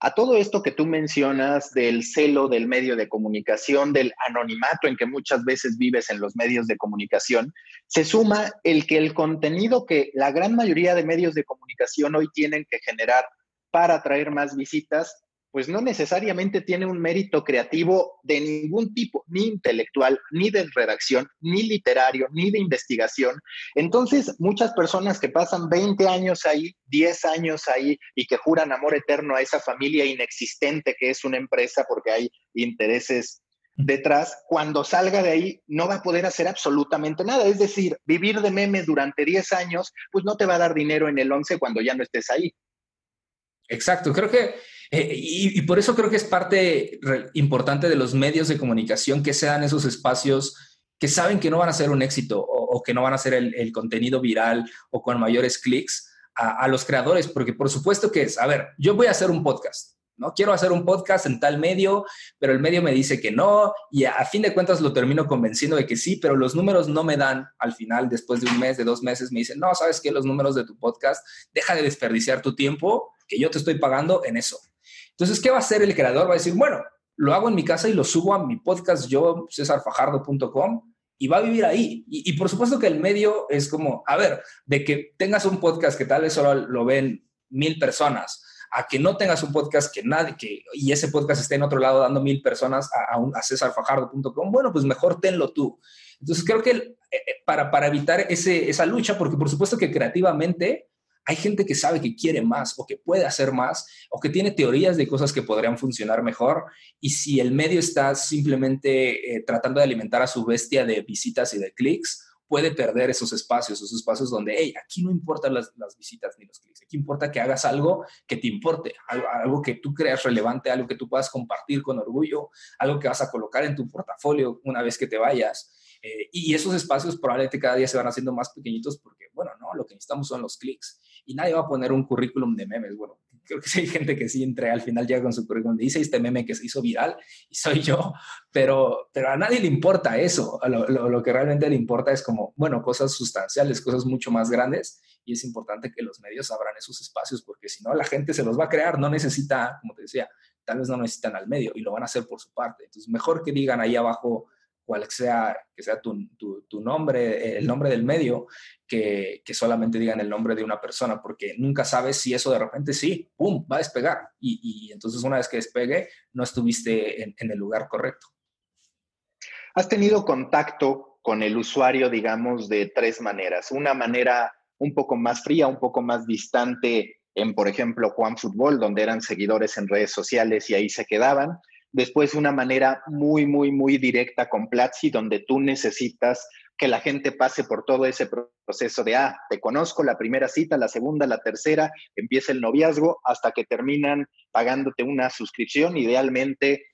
a todo esto que tú mencionas del celo del medio de comunicación, del anonimato en que muchas veces vives en los medios de comunicación, se suma el que el contenido que la gran mayoría de medios de comunicación hoy tienen que generar para atraer más visitas pues no necesariamente tiene un mérito creativo de ningún tipo, ni intelectual, ni de redacción, ni literario, ni de investigación. Entonces, muchas personas que pasan 20 años ahí, 10 años ahí y que juran amor eterno a esa familia inexistente que es una empresa porque hay intereses detrás, cuando salga de ahí no va a poder hacer absolutamente nada. Es decir, vivir de memes durante 10 años, pues no te va a dar dinero en el 11 cuando ya no estés ahí. Exacto, creo que eh, y, por eso creo que es parte importante de los medios de comunicación que sean esos espacios que saben que no van a ser un éxito o, que no van a ser el, contenido viral o con mayores clics a, a, los creadores, porque por supuesto que es, a ver, yo voy a hacer un podcast, ¿no? Quiero hacer un podcast en tal medio, pero el medio me dice que no y a, fin de cuentas lo termino convenciendo de que sí, pero los números no me dan al final, después de un mes, de dos meses, me dicen, no, sabes que los números de tu podcast, deja de desperdiciar tu tiempo, que yo te estoy pagando en eso. Entonces, ¿qué va a hacer el creador? Va a decir, bueno, lo hago en mi casa y lo subo a mi podcast yo, cesarfajardo.com, y va a vivir ahí. Y, por supuesto que el medio es como, a ver, de que tengas un podcast que tal vez solo lo ven mil personas, a que no tengas un podcast que nadie, que, y ese podcast esté en otro lado dando mil personas a, a, a cesarfajardo.com, bueno, pues mejor tenlo tú. Entonces creo que eh, eh, para, para evitar ese, esa lucha, porque por supuesto que creativamente hay gente que sabe que quiere más o que puede hacer más o que tiene teorías de cosas que podrían funcionar mejor y si el medio está simplemente eh, tratando de alimentar a su bestia de visitas y de clics, puede perder esos espacios, esos espacios donde, hey, aquí no importan las, visitas ni los clics, aquí importa que hagas algo que te importe, algo, que tú creas relevante, algo que tú puedas compartir con orgullo, algo que vas a colocar en tu portafolio una vez que te vayas. Eh, y esos espacios probablemente cada día se van haciendo más pequeñitos porque, bueno, no, lo que necesitamos son los clics y nadie va a poner un currículum de memes. Bueno, creo que sí hay gente que sí entre al final llega con su currículum, dice este meme que se hizo viral y soy yo, pero, pero a nadie le importa eso. Lo, lo, que realmente le importa es como, bueno, cosas sustanciales, cosas mucho más grandes y es importante que los medios abran esos espacios porque si no la gente se los va a crear, no necesita, como te decía, tal vez no necesitan al medio y lo van a hacer por su parte. Entonces, mejor que digan ahí abajo cual sea, que sea tu, tu, nombre, el nombre del medio, que, que, solamente digan el nombre de una persona, porque nunca sabes si eso de repente sí, ¡pum!, va a despegar. Y, y entonces una vez que despegue, no estuviste en, en el lugar correcto. Has tenido contacto con el usuario, digamos, de tres maneras. Una manera un poco más fría, un poco más distante en, por ejemplo, Juan Fútbol, donde eran seguidores en redes sociales y ahí se quedaban Después una manera muy, muy, muy directa con Platzi, donde tú necesitas que la gente pase por todo ese proceso de, ah, te conozco, la primera cita, la segunda, la tercera, empieza el noviazgo, hasta que terminan pagándote una suscripción, idealmente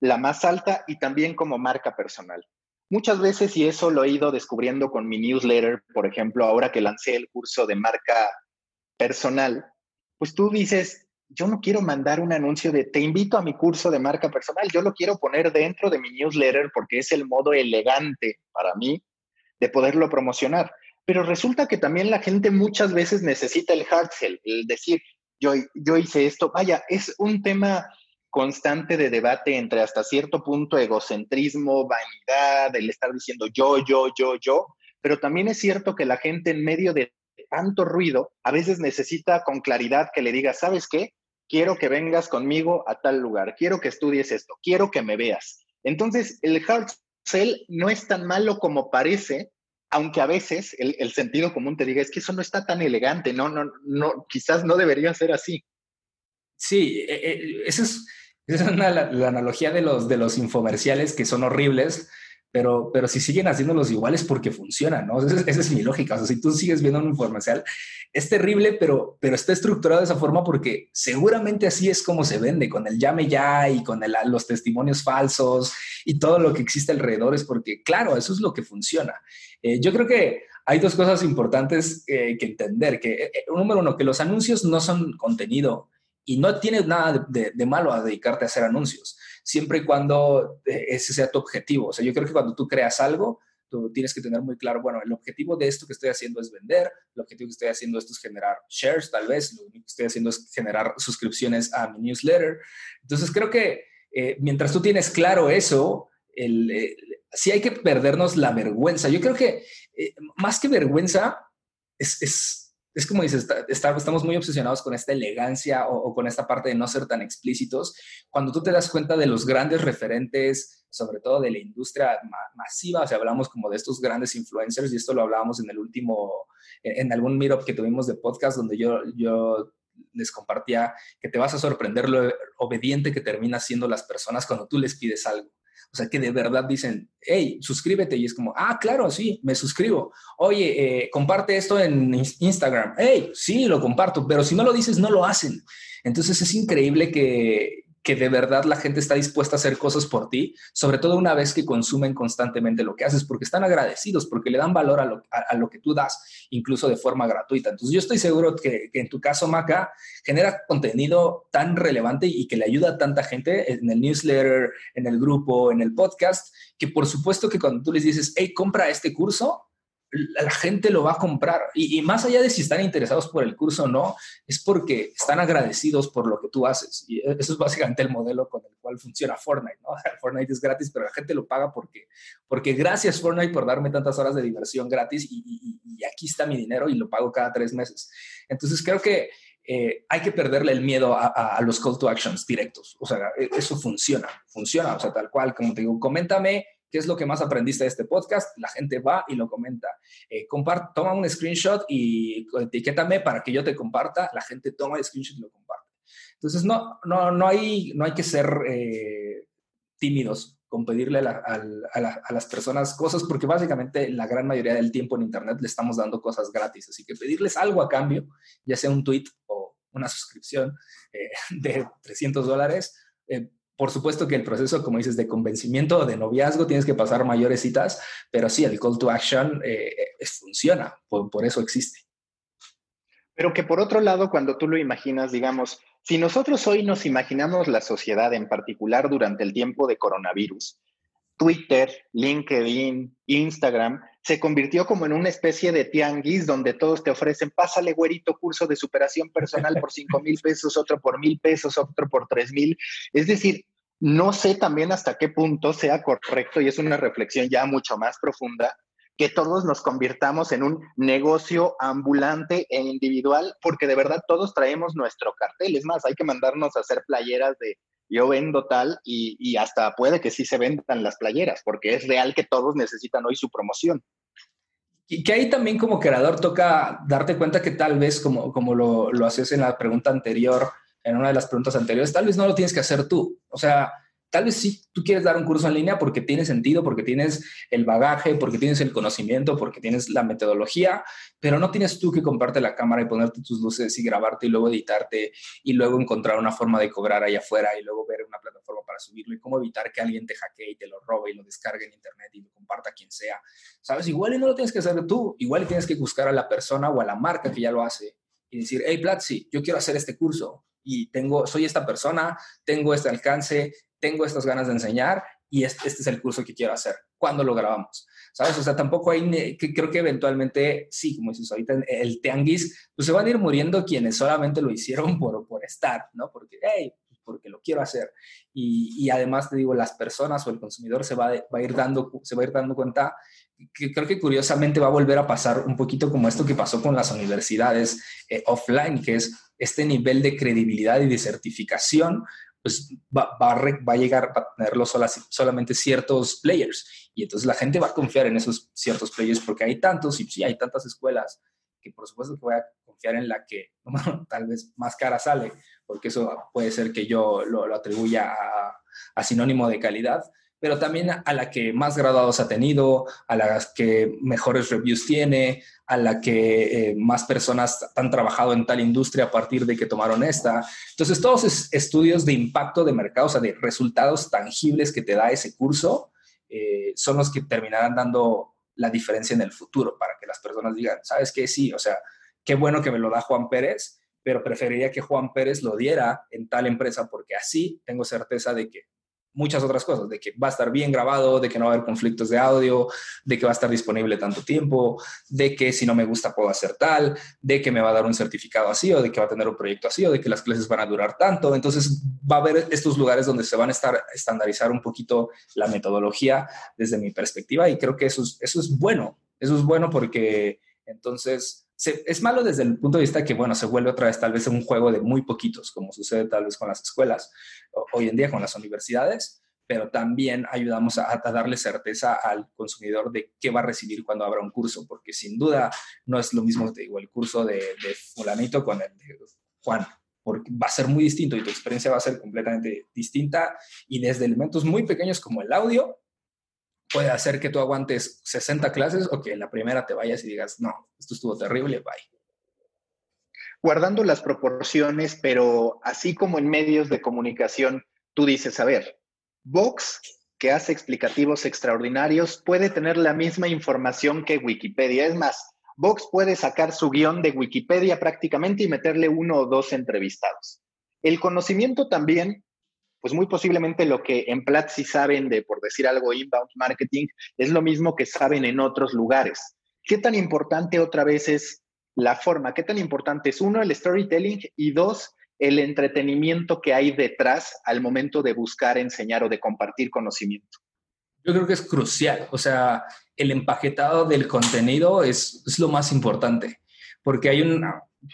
la más alta y también como marca personal. Muchas veces, y eso lo he ido descubriendo con mi newsletter, por ejemplo, ahora que lancé el curso de marca personal, pues tú dices, yo no quiero mandar un anuncio de te invito a mi curso de marca personal, yo lo quiero poner dentro de mi newsletter porque es el modo elegante para mí de poderlo promocionar. Pero resulta que también la gente muchas veces necesita el hard sell, el decir, yo, yo hice esto. Vaya, es un tema constante de debate entre hasta cierto punto egocentrismo, vanidad, el estar diciendo yo, yo, yo, yo, pero también es cierto que la gente en medio de tanto ruido a veces necesita con claridad que le diga, ¿sabes qué? Quiero que vengas conmigo a tal lugar, quiero que estudies esto, quiero que me veas. Entonces, el hard sell no es tan malo como parece, aunque a veces el, sentido común te diga, es que eso no está tan elegante, no, no, no, quizás no debería ser así. Sí, e, e, esa es, esa es la, analogía de los, de los infomerciales que son horribles, pero, pero si siguen haciéndolos iguales porque funcionan, ¿no? Esa, es mi lógica. O sea, si tú sigues viendo un infomercial, es terrible, pero, pero está estructurado de esa forma porque seguramente así es como se vende, con el llame ya y con los testimonios falsos y todo lo que existe alrededor, es porque, claro, eso es lo que funciona. Eh, yo creo que hay dos cosas importantes eh, que entender, que eh, número uno, que los anuncios no son contenido y no tienes nada de, de malo a dedicarte a hacer anuncios siempre y cuando eh, ese sea tu objetivo. O sea, yo creo que cuando tú creas algo, tú tienes que tener muy claro, bueno, el objetivo de esto que estoy haciendo es vender, el objetivo que estoy haciendo es generar shares, tal vez, lo único que estoy haciendo es generar suscripciones a mi newsletter. Entonces, creo que eh, mientras tú tienes claro eso, el, eh, sí hay que perdernos la vergüenza. Yo creo que más que vergüenza, es es como dices, estamos muy obsesionados con esta elegancia o, con esta parte de no ser tan explícitos. Cuando tú te das cuenta de los grandes referentes, sobre todo de la industria masiva, o sea, hablamos como de estos grandes influencers, y esto lo hablábamos en el último, en, algún meetup que tuvimos de podcast, donde yo, yo les compartía que te vas a sorprender lo obediente que terminan siendo las personas cuando tú les pides algo. O sea, que de verdad dicen, hey, suscríbete. Y es como, ah, claro, sí, me suscribo. Oye, eh, comparte esto en Instagram. Hey, sí, lo comparto. Pero si no lo dices, no lo hacen. Entonces es increíble que, que de verdad la gente está dispuesta a hacer cosas por ti, sobre todo una vez que consumen constantemente lo que haces, porque están agradecidos, porque le dan valor a lo, a, lo que tú das, incluso de forma gratuita. Entonces yo estoy seguro que, que, en tu caso, Maca, genera contenido tan relevante y que le ayuda a tanta gente en el newsletter, en el grupo, en el podcast, que por supuesto que cuando tú les dices, hey, compra este curso, la gente lo va a comprar. Y, más allá de si están interesados por el curso o no, es porque están agradecidos por lo que tú haces. Y e, eso es básicamente el modelo con el cual funciona Fortnite. ¿no? Fortnite es gratis, pero la gente lo paga porque, porque gracias Fortnite por darme tantas horas de diversión gratis y, aquí está mi dinero y lo pago cada tres meses. Entonces creo que eh, hay que perderle el miedo a, a, los call to actions directos. O sea, e, eso funciona, funciona. O sea, tal cual, como te digo, coméntame ¿Qué es lo que más aprendiste de este podcast? La gente va y lo comenta. Eh, toma un screenshot y etiquétame para que yo te comparta. La gente toma el screenshot y lo comparte. Entonces, no, no, no, hay, no hay que ser eh, tímidos con pedirle a, las personas cosas, porque básicamente la gran mayoría del tiempo en Internet le estamos dando cosas gratis. Así que pedirles algo a cambio, ya sea un tweet o una suscripción eh, de 300 dólares, eh, por supuesto que el proceso, como dices, de convencimiento o de noviazgo, tienes que pasar mayores citas, pero sí, el call to action eh, funciona, por, eso existe. Pero que por otro lado, cuando tú lo imaginas, digamos, si nosotros hoy nos imaginamos la sociedad en particular durante el tiempo de coronavirus, Twitter, LinkedIn, Instagram, se convirtió como en una especie de tianguis donde todos te ofrecen, pásale güerito curso de superación personal por 5 mil pesos, otro por mil pesos, otro por 3 mil. Es decir, no sé también hasta qué punto sea correcto y es una reflexión ya mucho más profunda que todos nos convirtamos en un negocio ambulante e individual, porque de verdad todos traemos nuestro cartel. Es más, hay que mandarnos a hacer playeras de yo vendo tal y, hasta puede que sí se vendan las playeras, porque es real que todos necesitan hoy su promoción. Y que ahí también como creador toca darte cuenta que tal vez, como, como lo, lo haces en la pregunta anterior, en una de las preguntas anteriores, tal vez no lo tienes que hacer tú. O sea, Tal vez sí tú quieres dar un curso en línea porque tiene sentido, porque tienes el bagaje, porque tienes el conocimiento, porque tienes la metodología, pero no tienes tú que comprarte la cámara y ponerte tus luces y grabarte y luego editarte y luego encontrar una forma de cobrar ahí afuera y luego ver una plataforma para subirlo y cómo evitar que alguien te hackee y te lo robe y lo descargue en internet y lo comparta a quien sea. ¿Sabes? Igual y no lo tienes que hacer tú, igual tienes que buscar a la persona o a la marca que ya lo hace y decir, hey Platzi, yo quiero hacer este curso y tengo, soy esta persona, tengo este alcance, tengo estas ganas de enseñar y este, este, es el curso que quiero hacer. ¿Cuándo lo grabamos? ¿Sabes? O sea, tampoco hay, que creo que eventualmente, sí, como dices ahorita, el tianguis, pues se van a ir muriendo quienes solamente lo hicieron por, por estar, ¿no? Porque, hey, porque lo quiero hacer. Y, y, además te digo, las personas o el consumidor se va, va, a ir dando, se va a ir dando cuenta creo que curiosamente va a volver a pasar un poquito como esto que pasó con las universidades eh, offline, que es este nivel de credibilidad y de certificación, pues va, va, a, llegar a tenerlo solamente ciertos players. Y entonces la gente va a confiar en esos ciertos players porque hay tantos y sí, hay tantas escuelas que por supuesto que voy a confiar en la que tal vez más cara sale, porque eso puede ser que yo lo, lo atribuya a sinónimo de calidad, pero también a la que más graduados ha tenido, a las que mejores reviews tiene, a la que eh, más personas han trabajado en tal industria a partir de que tomaron esta. Entonces, todos esos estudios de impacto de mercado, o sea, de resultados tangibles que te da ese curso, eh, son los que terminarán dando la diferencia en el futuro para que las personas digan, ¿sabes qué? Sí, o sea, qué bueno que me lo da Juan Pérez, pero preferiría que Juan Pérez lo diera en tal empresa porque así tengo certeza de que muchas otras cosas, de que va a estar bien grabado, de que no va a haber conflictos de audio, de que va a estar disponible tanto tiempo, de que si no me gusta puedo hacer tal, de que me va a dar un certificado así o de que va a tener un proyecto así o de que las clases van a durar tanto. Entonces va a haber estos lugares donde se van a estar estandarizar un poquito la metodología desde mi perspectiva y creo que eso es, eso es bueno, eso es bueno porque entonces es malo desde el punto de vista que, bueno, se vuelve otra vez tal vez un juego de muy poquitos, como sucede tal vez con las escuelas, hoy en día con las universidades, pero también ayudamos a, darle certeza al consumidor de qué va a recibir cuando abra un curso, porque sin duda no es lo mismo, te digo, el curso de, de fulanito con el de Juan, porque va a ser muy distinto y tu experiencia va a ser completamente distinta y desde elementos muy pequeños como el audio puede hacer que tú aguantes 60 clases o que en la primera te vayas y digas, no, esto estuvo terrible, bye. Guardando las proporciones, pero así como en medios de comunicación, tú dices, a ver, Vox, que hace explicativos extraordinarios, puede tener la misma información que Wikipedia. Es más, Vox puede sacar su guion de Wikipedia prácticamente y meterle uno o dos entrevistados. El conocimiento también pues muy posiblemente lo que en Platzi saben de, por decir algo, inbound marketing, es lo mismo que saben en otros lugares. ¿Qué tan importante otra vez es la forma? ¿Qué tan importante es uno, el storytelling y dos, el entretenimiento que hay detrás al momento de buscar, enseñar o de compartir conocimiento? Yo creo que es crucial, o sea, el empaquetado del contenido es, es lo más importante, porque hay un,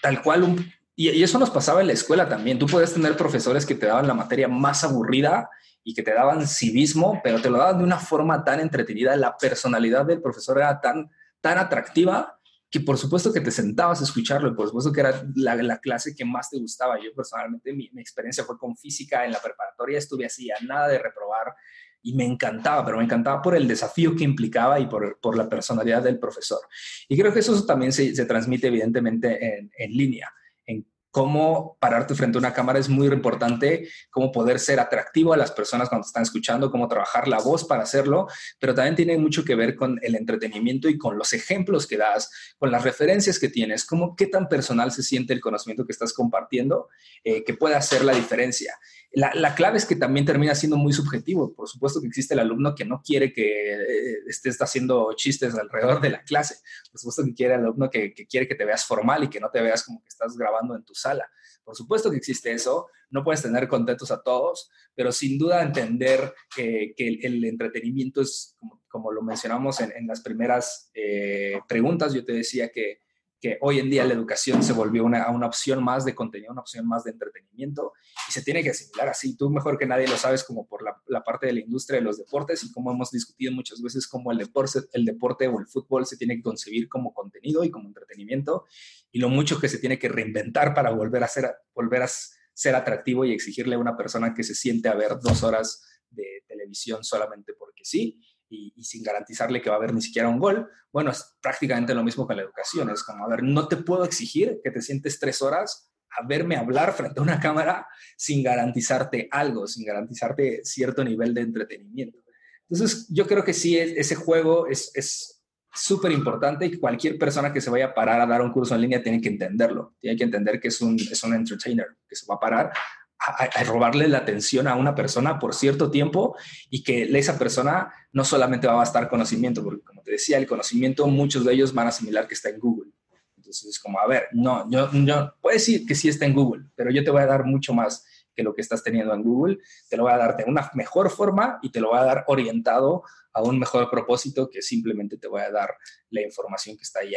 tal cual un, y, eso nos pasaba en la escuela también. Tú puedes tener profesores que te daban la materia más aburrida y que te daban civismo, pero te lo daban de una forma tan entretenida. La personalidad del profesor era tan, tan atractiva que por supuesto que te sentabas a escucharlo y por supuesto que era la, clase que más te gustaba. Yo personalmente, mi, mi, experiencia fue con física en la preparatoria, estuve así a nada de reprobar y me encantaba, pero me encantaba por el desafío que implicaba y por, por la personalidad del profesor. Y creo que eso también se, se transmite evidentemente en, en línea cómo pararte frente a una cámara es muy importante, cómo poder ser atractivo a las personas cuando están escuchando, cómo trabajar la voz para hacerlo, pero también tiene mucho que ver con el entretenimiento y con los ejemplos que das, con las referencias que tienes, cómo qué tan personal se siente el conocimiento que estás compartiendo, eh, que puede hacer la diferencia. La, clave es que también termina siendo muy subjetivo. Por supuesto que existe el alumno que no quiere que eh, estés haciendo chistes alrededor de la clase. Por supuesto que quiere el alumno que, quiere que te veas formal y que no te veas como que estás grabando en tu sala. Por supuesto que existe eso. No puedes tener contentos a todos, pero sin duda entender que, el, entretenimiento es, como, lo mencionamos en, las primeras eh, preguntas, yo te decía que que hoy en día la educación se volvió una, una opción más de contenido, una opción más de entretenimiento y se tiene que asimilar así. Tú mejor que nadie lo sabes como por la, parte de la industria de los deportes y como hemos discutido muchas veces como el deporte, el deporte o el fútbol se tiene que concebir como contenido y como entretenimiento y lo mucho que se tiene que reinventar para volver a ser, volver a ser atractivo y exigirle a una persona que se siente a ver dos horas de televisión solamente porque sí y, sin garantizarle que va a haber ni siquiera un gol, bueno, es prácticamente lo mismo con la educación. Es como, a ver, no te puedo exigir que te sientes tres horas a verme hablar frente a una cámara sin garantizarte algo, sin garantizarte cierto nivel de entretenimiento. Entonces, yo creo que sí, ese juego es súper importante y cualquier persona que se vaya a parar a dar un curso en línea tiene que entenderlo. Tiene que entender que es un, es un entertainer, que se va a parar a, robarle la atención a una persona por cierto tiempo y que esa persona no solamente va a bastar conocimiento, porque como te decía, el conocimiento muchos de ellos van a asimilar que está en Google. Entonces es como, a ver, no, yo, yo puedo decir que sí está en Google, pero yo te voy a dar mucho más que lo que estás teniendo en Google, te lo voy a dar de una mejor forma y te lo voy a dar orientado a un mejor propósito que simplemente te voy a dar la información que está ahí.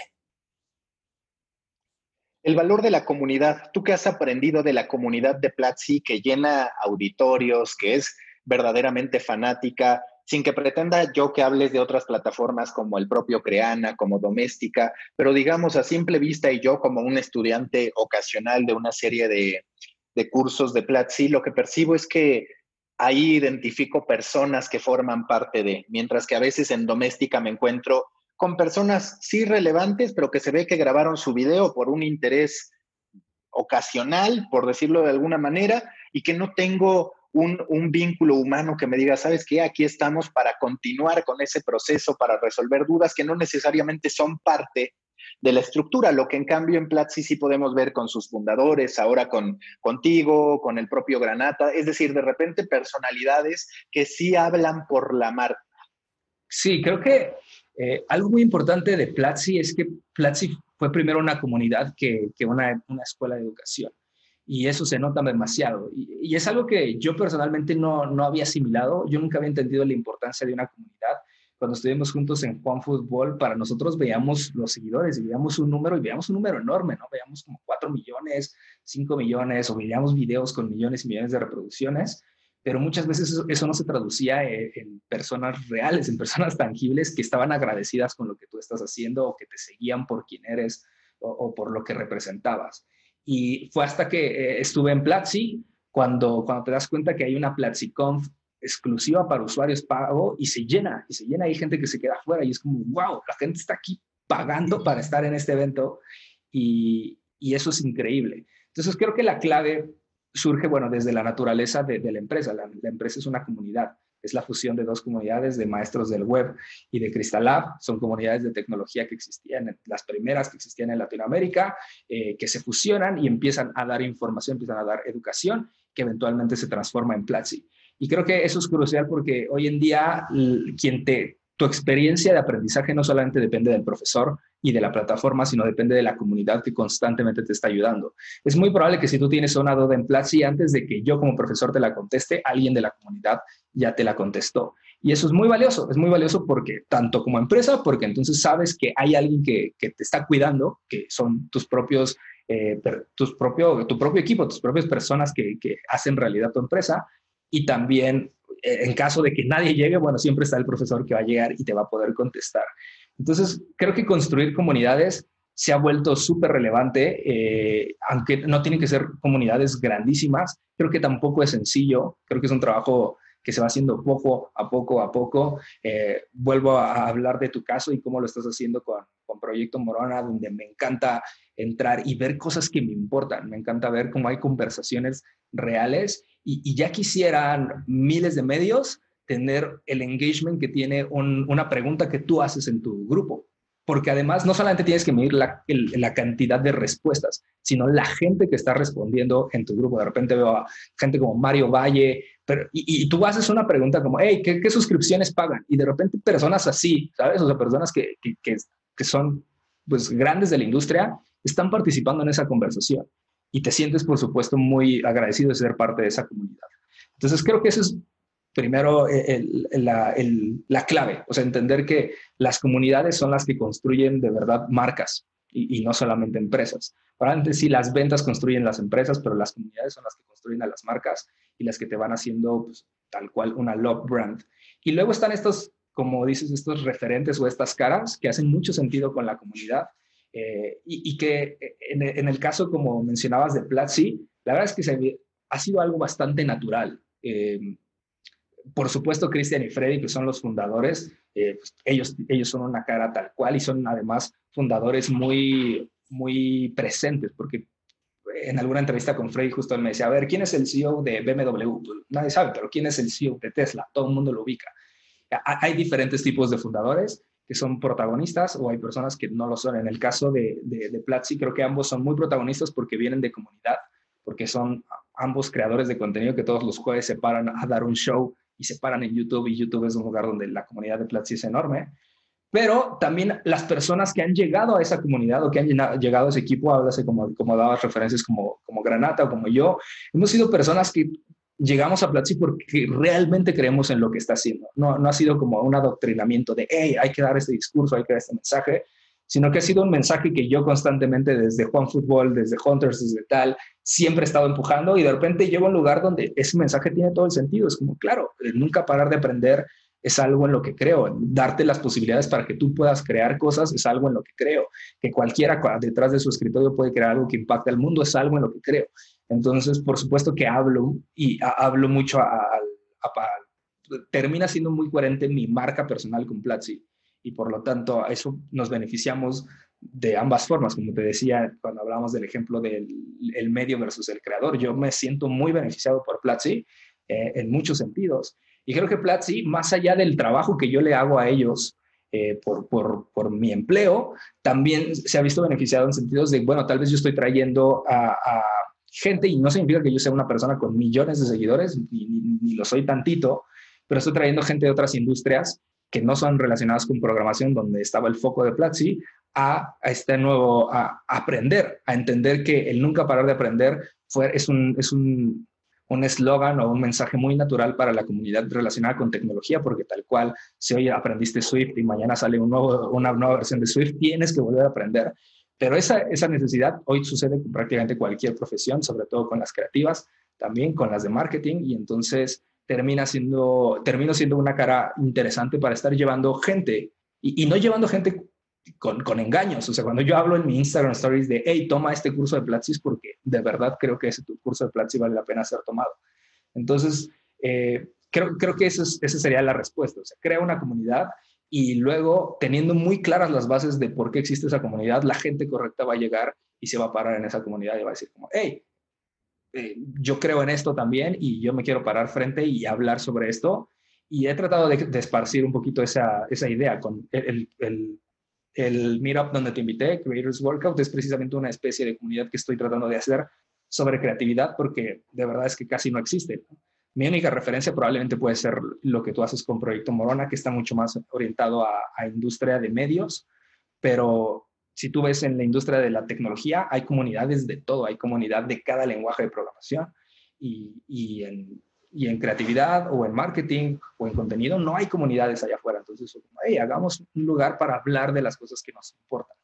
El valor de la comunidad. ¿Tú qué has aprendido de la comunidad de Platzi que llena auditorios, que es verdaderamente fanática, sin que pretenda yo que hables de otras plataformas como el propio Creana, como Doméstica, pero digamos a simple vista y yo como un estudiante ocasional de una serie de, cursos de Platzi, lo que percibo es que ahí identifico personas que forman parte de, mientras que a veces en Doméstica me encuentro con personas sí relevantes, pero que se ve que grabaron su video por un interés ocasional, por decirlo de alguna manera, y que no tengo un, vínculo humano que me diga, sabes qué, aquí estamos para continuar con ese proceso, para resolver dudas que no necesariamente son parte de la estructura, lo que en cambio en Platzi sí podemos ver con sus fundadores, ahora con contigo, con el propio Granata, es decir, de repente personalidades que sí hablan por la marca. Sí, creo que eh, algo muy importante de Platzi es que Platzi fue primero una comunidad que, una, escuela de educación. Y eso se nota demasiado. Y, es algo que yo personalmente no, no, había asimilado. Yo nunca había entendido la importancia de una comunidad. Cuando estuvimos juntos en Juan Fútbol, para nosotros veíamos los seguidores y veíamos un número y veíamos un número enorme, ¿no? Veíamos como 4 millones, 5 millones o veíamos videos con millones y millones de reproducciones pero muchas veces eso, no se traducía en, personas reales, en personas tangibles que estaban agradecidas con lo que tú estás haciendo o que te seguían por quién eres o, por lo que representabas. Y fue hasta que eh, estuve en Platzi cuando, cuando te das cuenta que hay una PlatziConf exclusiva para usuarios pago y se llena, y se llena, hay gente que se queda afuera y es como, wow, la gente está aquí pagando para estar en este evento y, y eso es increíble. Entonces creo que la clave surge, bueno, desde la naturaleza de, la empresa. La, empresa es una comunidad, es la fusión de dos comunidades de maestros del web y de Crystal Lab. Son comunidades de tecnología que existían, las primeras que existían en Latinoamérica, eh, que se fusionan y empiezan a dar información, empiezan a dar educación, que eventualmente se transforma en Platzi. Y creo que eso es crucial porque hoy en día quien te, tu experiencia de aprendizaje no solamente depende del profesor, y de la plataforma, sino depende de la comunidad que constantemente te está ayudando. Es muy probable que si tú tienes una duda en Platzi, antes de que yo como profesor te la conteste, alguien de la comunidad ya te la contestó. Y eso es muy valioso, es muy valioso porque tanto como empresa, porque entonces sabes que hay alguien que, te está cuidando, que son tus propios, eh, tus propio, tu propio equipo, tus propias personas que, que hacen realidad tu empresa, y también en caso de que nadie llegue, bueno, siempre está el profesor que va a llegar y te va a poder contestar. Entonces, creo que construir comunidades se ha vuelto súper relevante, eh, aunque no tienen que ser comunidades grandísimas, creo que tampoco es sencillo, creo que es un trabajo que se va haciendo poco a poco a poco. Eh, vuelvo a hablar de tu caso y cómo lo estás haciendo con, con Proyecto Morona, donde me encanta entrar y ver cosas que me importan, me encanta ver cómo hay conversaciones reales y, ya quisieran miles de medios tener el engagement que tiene una pregunta que tú haces en tu grupo. Porque además no solamente tienes que medir la, cantidad de respuestas, sino la gente que está respondiendo en tu grupo. De repente veo a gente como Mario Valle, pero, y, tú haces una pregunta como, hey, ¿qué, ¿qué, suscripciones pagan? Y de repente personas así, ¿sabes? O sea, personas que, que, que son pues grandes de la industria, están participando en esa conversación. Y te sientes, por supuesto, muy agradecido de ser parte de esa comunidad. Entonces, creo que eso es primero eh, la, clave, o sea, entender que las comunidades son las que construyen de verdad marcas y, no solamente empresas. antes sí, las ventas construyen las empresas, pero las comunidades son las que construyen a las marcas y las que te van haciendo pues, tal cual una love brand. Y luego están estos, como dices, estos referentes o estas caras que hacen mucho sentido con la comunidad eh, y, que eh, en, el caso, como mencionabas, de Platzi, la verdad es que se, ha sido algo bastante natural por supuesto, Cristian y Freddy, que son los fundadores, eh, pues, ellos, ellos son una cara tal cual y son además fundadores muy, muy presentes, porque en alguna entrevista con Freddy justo él me decía, a ver, ¿quién es el CEO de BMW? Pues, nadie sabe, pero ¿quién es el CEO de Tesla? Todo el mundo lo ubica. Hay diferentes tipos de fundadores que son protagonistas o hay personas que no lo son. En el caso de, de, de Platzi, creo que ambos son muy protagonistas porque vienen de comunidad, porque son ambos creadores de contenido que todos los jueves se paran a dar un show y se paran en YouTube y YouTube es un lugar donde la comunidad de Platzi es enorme. pero también las personas que han llegado a esa comunidad o que han llegado a ese equipo, háblase como, como dabas referencias como, como Granata o como yo, hemos sido personas que llegamos a Platzi porque realmente creemos en lo que está haciendo. No, no ha sido como un adoctrinamiento de, hey, hay que dar este discurso, hay que dar este mensaje, sino que ha sido un mensaje que yo constantemente desde Juan Fútbol, desde Hunters, desde tal, siempre he estado empujando y de repente llego a un lugar donde ese mensaje tiene todo el sentido. Es como, claro, nunca parar de aprender es algo en lo que creo. Darte las posibilidades para que tú puedas crear cosas es algo en lo que creo. Que cualquiera detrás de su escritorio puede crear algo que impacte al mundo es algo en lo que creo. Entonces, por supuesto que hablo y hablo mucho a, termina siendo muy coherente mi marca personal con Platzi y por lo tanto a eso nos beneficiamos de ambas formas, como te decía cuando hablamos del ejemplo del el medio versus el creador. Yo me siento muy beneficiado por Platzi eh, en muchos sentidos y creo que Platzi, más allá del trabajo que yo le hago a ellos eh, por, por, por, mi empleo, también se ha visto beneficiado en sentidos de, bueno, tal vez yo estoy trayendo a, gente, y no significa que yo sea una persona con millones de seguidores, ni, ni, lo soy tantito, pero estoy trayendo gente de otras industrias que no son relacionadas con programación, donde estaba el foco de Platzi, a, a este nuevo, a, aprender, a entender que el nunca parar de aprender fue, es, un, es un, un eslogan o un mensaje muy natural para la comunidad relacionada con tecnología, porque tal cual, si hoy aprendiste Swift y mañana sale una nueva versión de Swift, tienes que volver a aprender. Pero esa, esa necesidad hoy sucede con prácticamente cualquier profesión, sobre todo con las creativas, también con las de marketing, y entonces termina siendo, termino siendo una cara interesante para estar llevando gente, y no llevando gente con, con, engaños. O sea, cuando yo hablo en mi Instagram Stories de, hey, toma este curso de Platzi porque de verdad creo que ese curso de Platzi vale la pena ser tomado. Entonces, eh, creo, creo que eso esa sería la respuesta. O sea, crea una comunidad y luego, teniendo muy claras las bases de por qué existe esa comunidad, la gente correcta va a llegar y se va a parar en esa comunidad y va a decir como, hey, eh, yo creo en esto también y yo me quiero parar frente y hablar sobre esto. Y he tratado de, de esparcir un poquito esa, esa idea con el, el el meetup donde te invité, Creators Workout, es precisamente una especie de comunidad que estoy tratando de hacer sobre creatividad porque de verdad es que casi no existe. Mi única referencia probablemente puede ser lo que tú haces con Proyecto Morona, que está mucho más orientado a, a industria de medios, pero si tú ves en la industria de la tecnología, hay comunidades de todo, hay comunidad de cada lenguaje de programación y, y en y en creatividad o en marketing o en contenido no hay comunidades allá afuera. Entonces, hey, hagamos un lugar para hablar de las cosas que nos importan.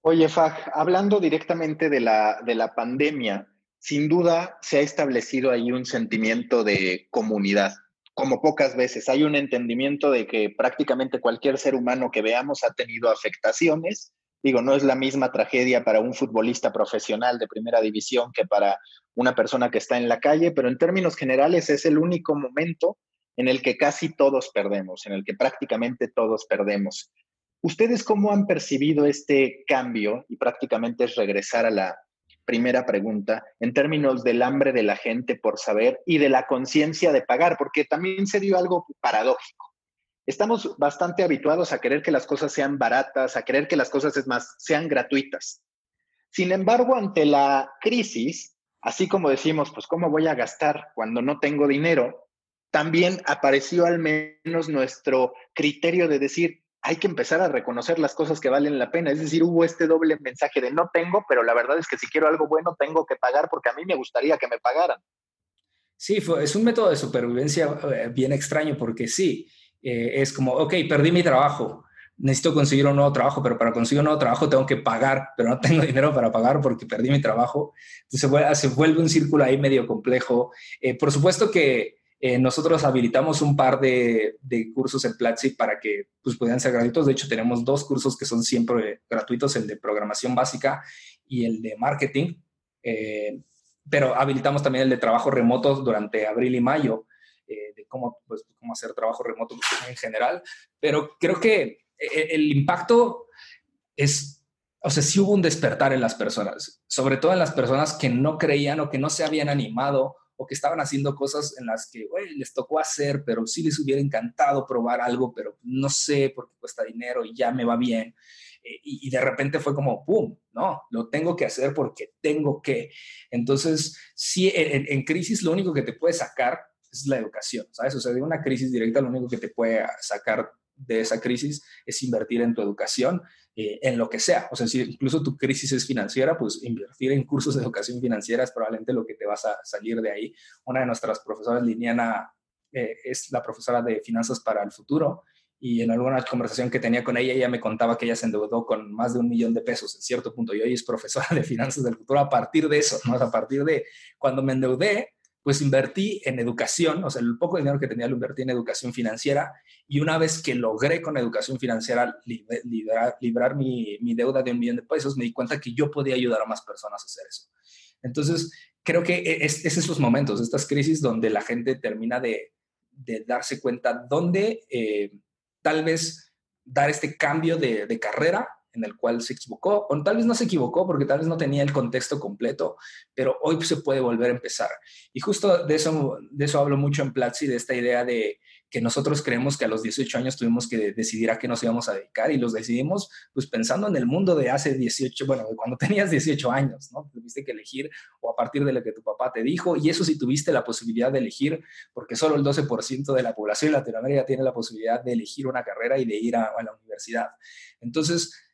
Oye, Faj, hablando directamente de la, de la pandemia, sin duda se ha establecido ahí un sentimiento de comunidad, como pocas veces. Hay un entendimiento de que prácticamente cualquier ser humano que veamos ha tenido afectaciones Digo, no es la misma tragedia para un futbolista profesional de primera división que para una persona que está en la calle, pero en términos generales es el único momento en el que casi todos perdemos, en el que prácticamente todos perdemos. ¿Ustedes cómo han percibido este cambio? Y prácticamente es regresar a la primera pregunta, en términos del hambre de la gente por saber y de la conciencia de pagar, porque también se dio algo paradójico estamos bastante habituados a querer que las cosas sean baratas, a querer que las cosas, es más, sean gratuitas. Sin embargo, ante la crisis, así como decimos, pues, ¿cómo voy a gastar cuando no tengo dinero? También apareció al menos nuestro criterio de decir, hay que empezar a reconocer las cosas que valen la pena. Es decir, hubo este doble mensaje de no tengo, pero la verdad es que si quiero algo bueno, tengo que pagar porque a mí me gustaría que me pagaran. Sí, es un método de supervivencia eh, bien extraño porque sí, eh, es como, ok, perdí mi trabajo, necesito conseguir un nuevo trabajo, pero para conseguir un nuevo trabajo tengo que pagar, pero no tengo dinero para pagar porque perdí mi trabajo. Se vuelve, un círculo ahí medio complejo. Eh, por supuesto que eh, nosotros habilitamos un par de, cursos en Platzi para que pues, puedan ser gratuitos. De hecho, tenemos dos cursos que son siempre gratuitos, el de programación básica y el de marketing. pero habilitamos también el de trabajo remoto durante abril y mayo cómo, pues, cómo hacer trabajo remoto en general, pero creo que e-, el impacto es, o sea, sí hubo un despertar en las personas, sobre todo en las personas que no creían o que no se habían animado o que estaban haciendo cosas en las que les tocó hacer, pero sí les hubiera encantado probar algo, pero no sé porque cuesta dinero y ya me va bien. Eh, y, de repente fue como, ¡pum! No, lo tengo que hacer porque tengo que. Entonces, sí, en, en crisis lo único que te puede sacar es la educación, ¿sabes? O sea, de una crisis directa lo único que te puede sacar de esa crisis es invertir en tu educación, eh, en lo que sea. O sea, si incluso tu crisis es financiera, pues invertir en cursos de educación financiera es probablemente lo que te vas a salir de ahí. Una de nuestras profesoras, Liliana, eh, es la profesora de finanzas para el futuro y en alguna conversación que tenía con ella, ella me contaba que ella se endeudó con más de un millón de pesos en cierto punto y hoy es profesora de finanzas del futuro a partir de eso, ¿no? A partir de cuando me endeudé, pues invertí en educación, o sea, el poco dinero que tenía lo invertí en educación financiera y una vez que logré con educación financiera librar, mi, mi, deuda de un millón de pesos, me di cuenta que yo podía ayudar a más personas a hacer eso. Entonces, creo que e, es, es esos momentos, estas crisis donde la gente termina de, de darse cuenta dónde eh, tal vez dar este cambio de, de carrera en el cual se equivocó, o tal vez no se equivocó porque tal vez no tenía el contexto completo, pero hoy se puede volver a empezar. Y justo de eso, de eso hablo mucho en Platzi, de esta idea de que nosotros creemos que a los 18 años tuvimos que decidir a qué nos íbamos a dedicar y los decidimos pues pensando en el mundo de hace 18, bueno, de cuando tenías 18 años, ¿no? Tuviste que elegir o a partir de lo que tu papá te dijo y eso sí tuviste la posibilidad de elegir porque solo el 12% de la población en Latinoamérica tiene la posibilidad de elegir una carrera y de ir a, a la universidad. Entonces,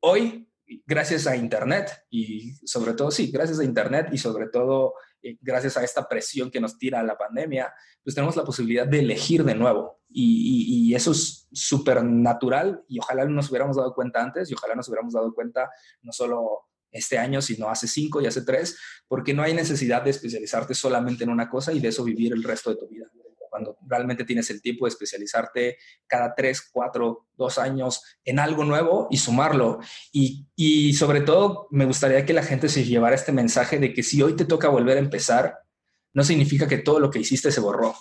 hoy, gracias a Internet y sobre todo, sí, gracias a Internet y sobre todo eh, gracias a esta presión que nos tira la pandemia, pues tenemos la posibilidad de elegir de nuevo. Y, eso es súper natural y ojalá nos hubiéramos dado cuenta antes y ojalá nos hubiéramos dado cuenta no solo este año, sino hace cinco y hace tres, porque no hay necesidad de especializarte solamente en una cosa y de eso vivir el resto de tu vida cuando realmente tienes el tiempo de especializarte cada tres, cuatro, dos años en algo nuevo y sumarlo. Y, y sobre todo, me gustaría que la gente se llevara este mensaje de que si hoy te toca volver a empezar, no significa que todo lo que hiciste se borró.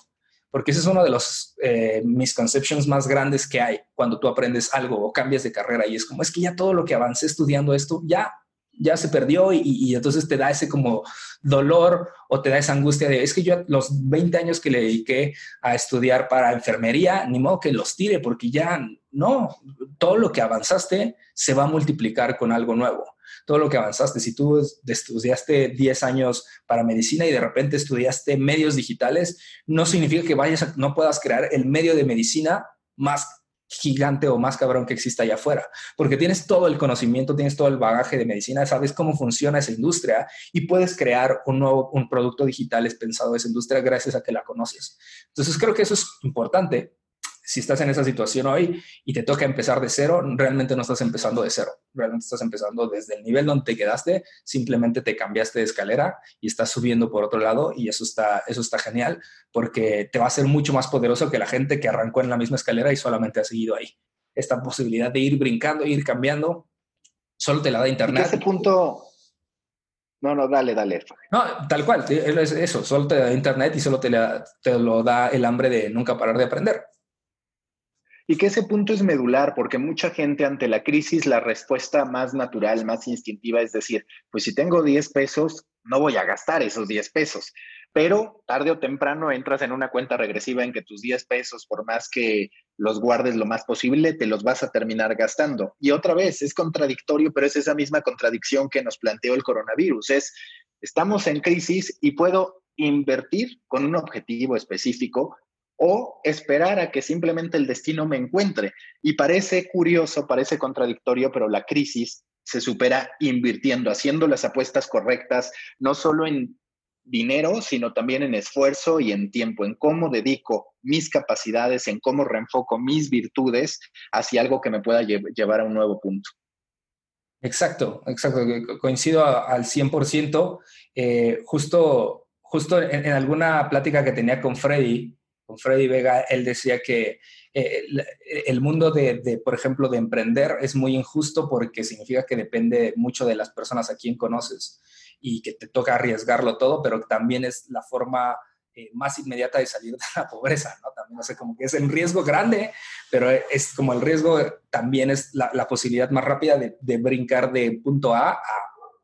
Porque ese es uno de los eh, misconceptions más grandes que hay cuando tú aprendes algo o cambias de carrera y es como, es que ya todo lo que avancé estudiando esto, ya ya se perdió y, entonces te da ese como dolor o te da esa angustia de, es que yo los 20 años que le dediqué a estudiar para enfermería, ni modo que los tire porque ya no, todo lo que avanzaste se va a multiplicar con algo nuevo. Todo lo que avanzaste, si tú estudiaste 10 años para medicina y de repente estudiaste medios digitales, no significa que vayas no puedas crear el medio de medicina más gigante o más cabrón que exista allá afuera, porque tienes todo el conocimiento, tienes todo el bagaje de medicina, sabes cómo funciona esa industria y puedes crear un nuevo un producto digital pensado de esa industria gracias a que la conoces. Entonces creo que eso es importante si estás en esa situación hoy y te toca empezar de cero, realmente no estás empezando de cero, realmente estás empezando desde el nivel donde te quedaste, simplemente te cambiaste de escalera y estás subiendo por otro lado y eso está, eso está genial porque te va a ser mucho más poderoso que la gente que arrancó en la misma escalera y solamente ha seguido ahí. Esta posibilidad de ir brincando, ir cambiando, solo te la da Internet. ese punto, no, no, dale, dale. No, tal cual, es eso, solo te da Internet y solo te, te lo da el hambre de nunca parar de aprender. Y que ese punto es medular, porque mucha gente ante la crisis, la respuesta más natural, más instintiva es decir, pues si tengo 10 pesos, no voy a gastar esos 10 pesos. Pero tarde o temprano entras en una cuenta regresiva en que tus 10 pesos, por más que los guardes lo más posible, te los vas a terminar gastando. Y otra vez, es contradictorio, pero es esa misma contradicción que nos planteó el coronavirus. Es, estamos en crisis y puedo invertir con un objetivo específico, o esperar a que simplemente el destino me encuentre. Y parece curioso, parece contradictorio, pero la crisis se supera invirtiendo, haciendo las apuestas correctas, no solo en dinero, sino también en esfuerzo y en tiempo, en cómo dedico mis capacidades, en cómo reenfoco mis virtudes hacia algo que me pueda llevar a un nuevo punto. Exacto, exacto, coincido al 100%. Eh, justo justo en, en, alguna plática que tenía con Freddy, con Freddy Vega, él decía que eh, el mundo de, por ejemplo, de emprender es muy injusto porque significa que depende mucho de las personas a quien conoces y que te toca arriesgarlo todo, pero también es la forma eh, más inmediata de salir de la pobreza, ¿no? También, no sé, como que es el riesgo grande, pero es como el riesgo también es la, posibilidad más rápida de, de brincar de punto A a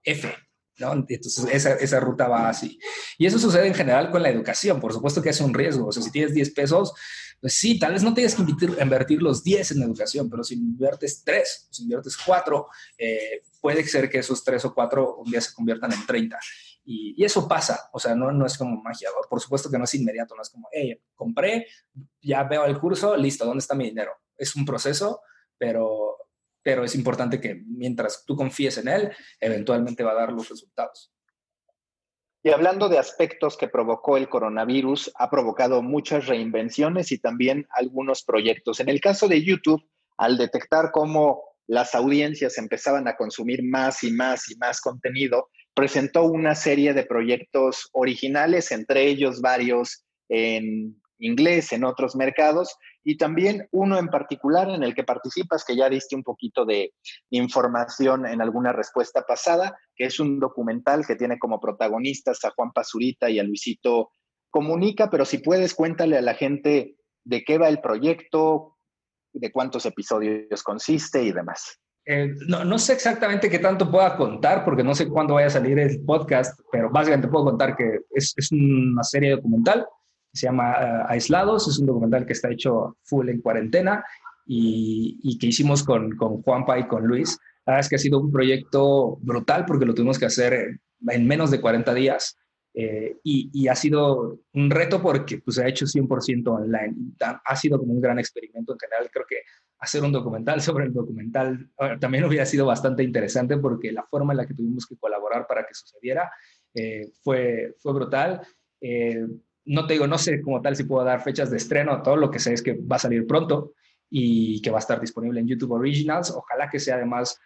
F, entonces, esa, esa, ruta va así. Y eso sucede en general con la educación. Por supuesto que es un riesgo. O sea, si tienes 10 pesos, pues sí, tal vez no tengas que invertir, invertir los 10 en educación, pero si inviertes 3, si inviertes 4, eh, puede ser que esos 3 o 4 un día se conviertan en 30. Y, y, eso pasa, o sea, no, no es como magia. Por supuesto que no es inmediato, no es como, hey, compré, ya veo el curso, listo, ¿dónde está mi dinero? es un proceso, pero, pero es importante que mientras tú confíes en él, eventualmente va a dar los resultados. Y hablando de aspectos que provocó el coronavirus, ha provocado muchas reinvenciones y también algunos proyectos. En el caso de YouTube, al detectar cómo las audiencias empezaban a consumir más y más y más contenido, presentó una serie de proyectos originales, entre ellos varios en inglés en otros mercados y también uno en particular en el que participas, que ya diste un poquito de información en alguna respuesta pasada, que es un documental que tiene como protagonistas a Juan Pazurita y a Luisito Comunica, pero si puedes cuéntale a la gente de qué va el proyecto, de cuántos episodios consiste y demás. Eh, no, no, sé exactamente qué tanto pueda contar, porque no sé cuándo vaya a salir el podcast, pero básicamente puedo contar que es, es una serie documental se llama eh, Aislados, es un documental que está hecho full en cuarentena y, y que hicimos con, con Juanpa y con Luis. La verdad es que ha sido un proyecto brutal porque lo tuvimos que hacer en menos de 40 días. Eh, y, y, ha sido un reto porque pues, se ha hecho 100% online. Ha sido como un gran experimento en general. Creo que hacer un documental sobre el documental también hubiera sido bastante interesante porque la forma en la que tuvimos que colaborar para que sucediera eh, fue, fue brutal. Eh, no te digo, no sé como tal si puedo dar fechas de estreno, todo lo que sé es que va a salir pronto y que va a estar disponible en YouTube Originals. Ojalá que sea además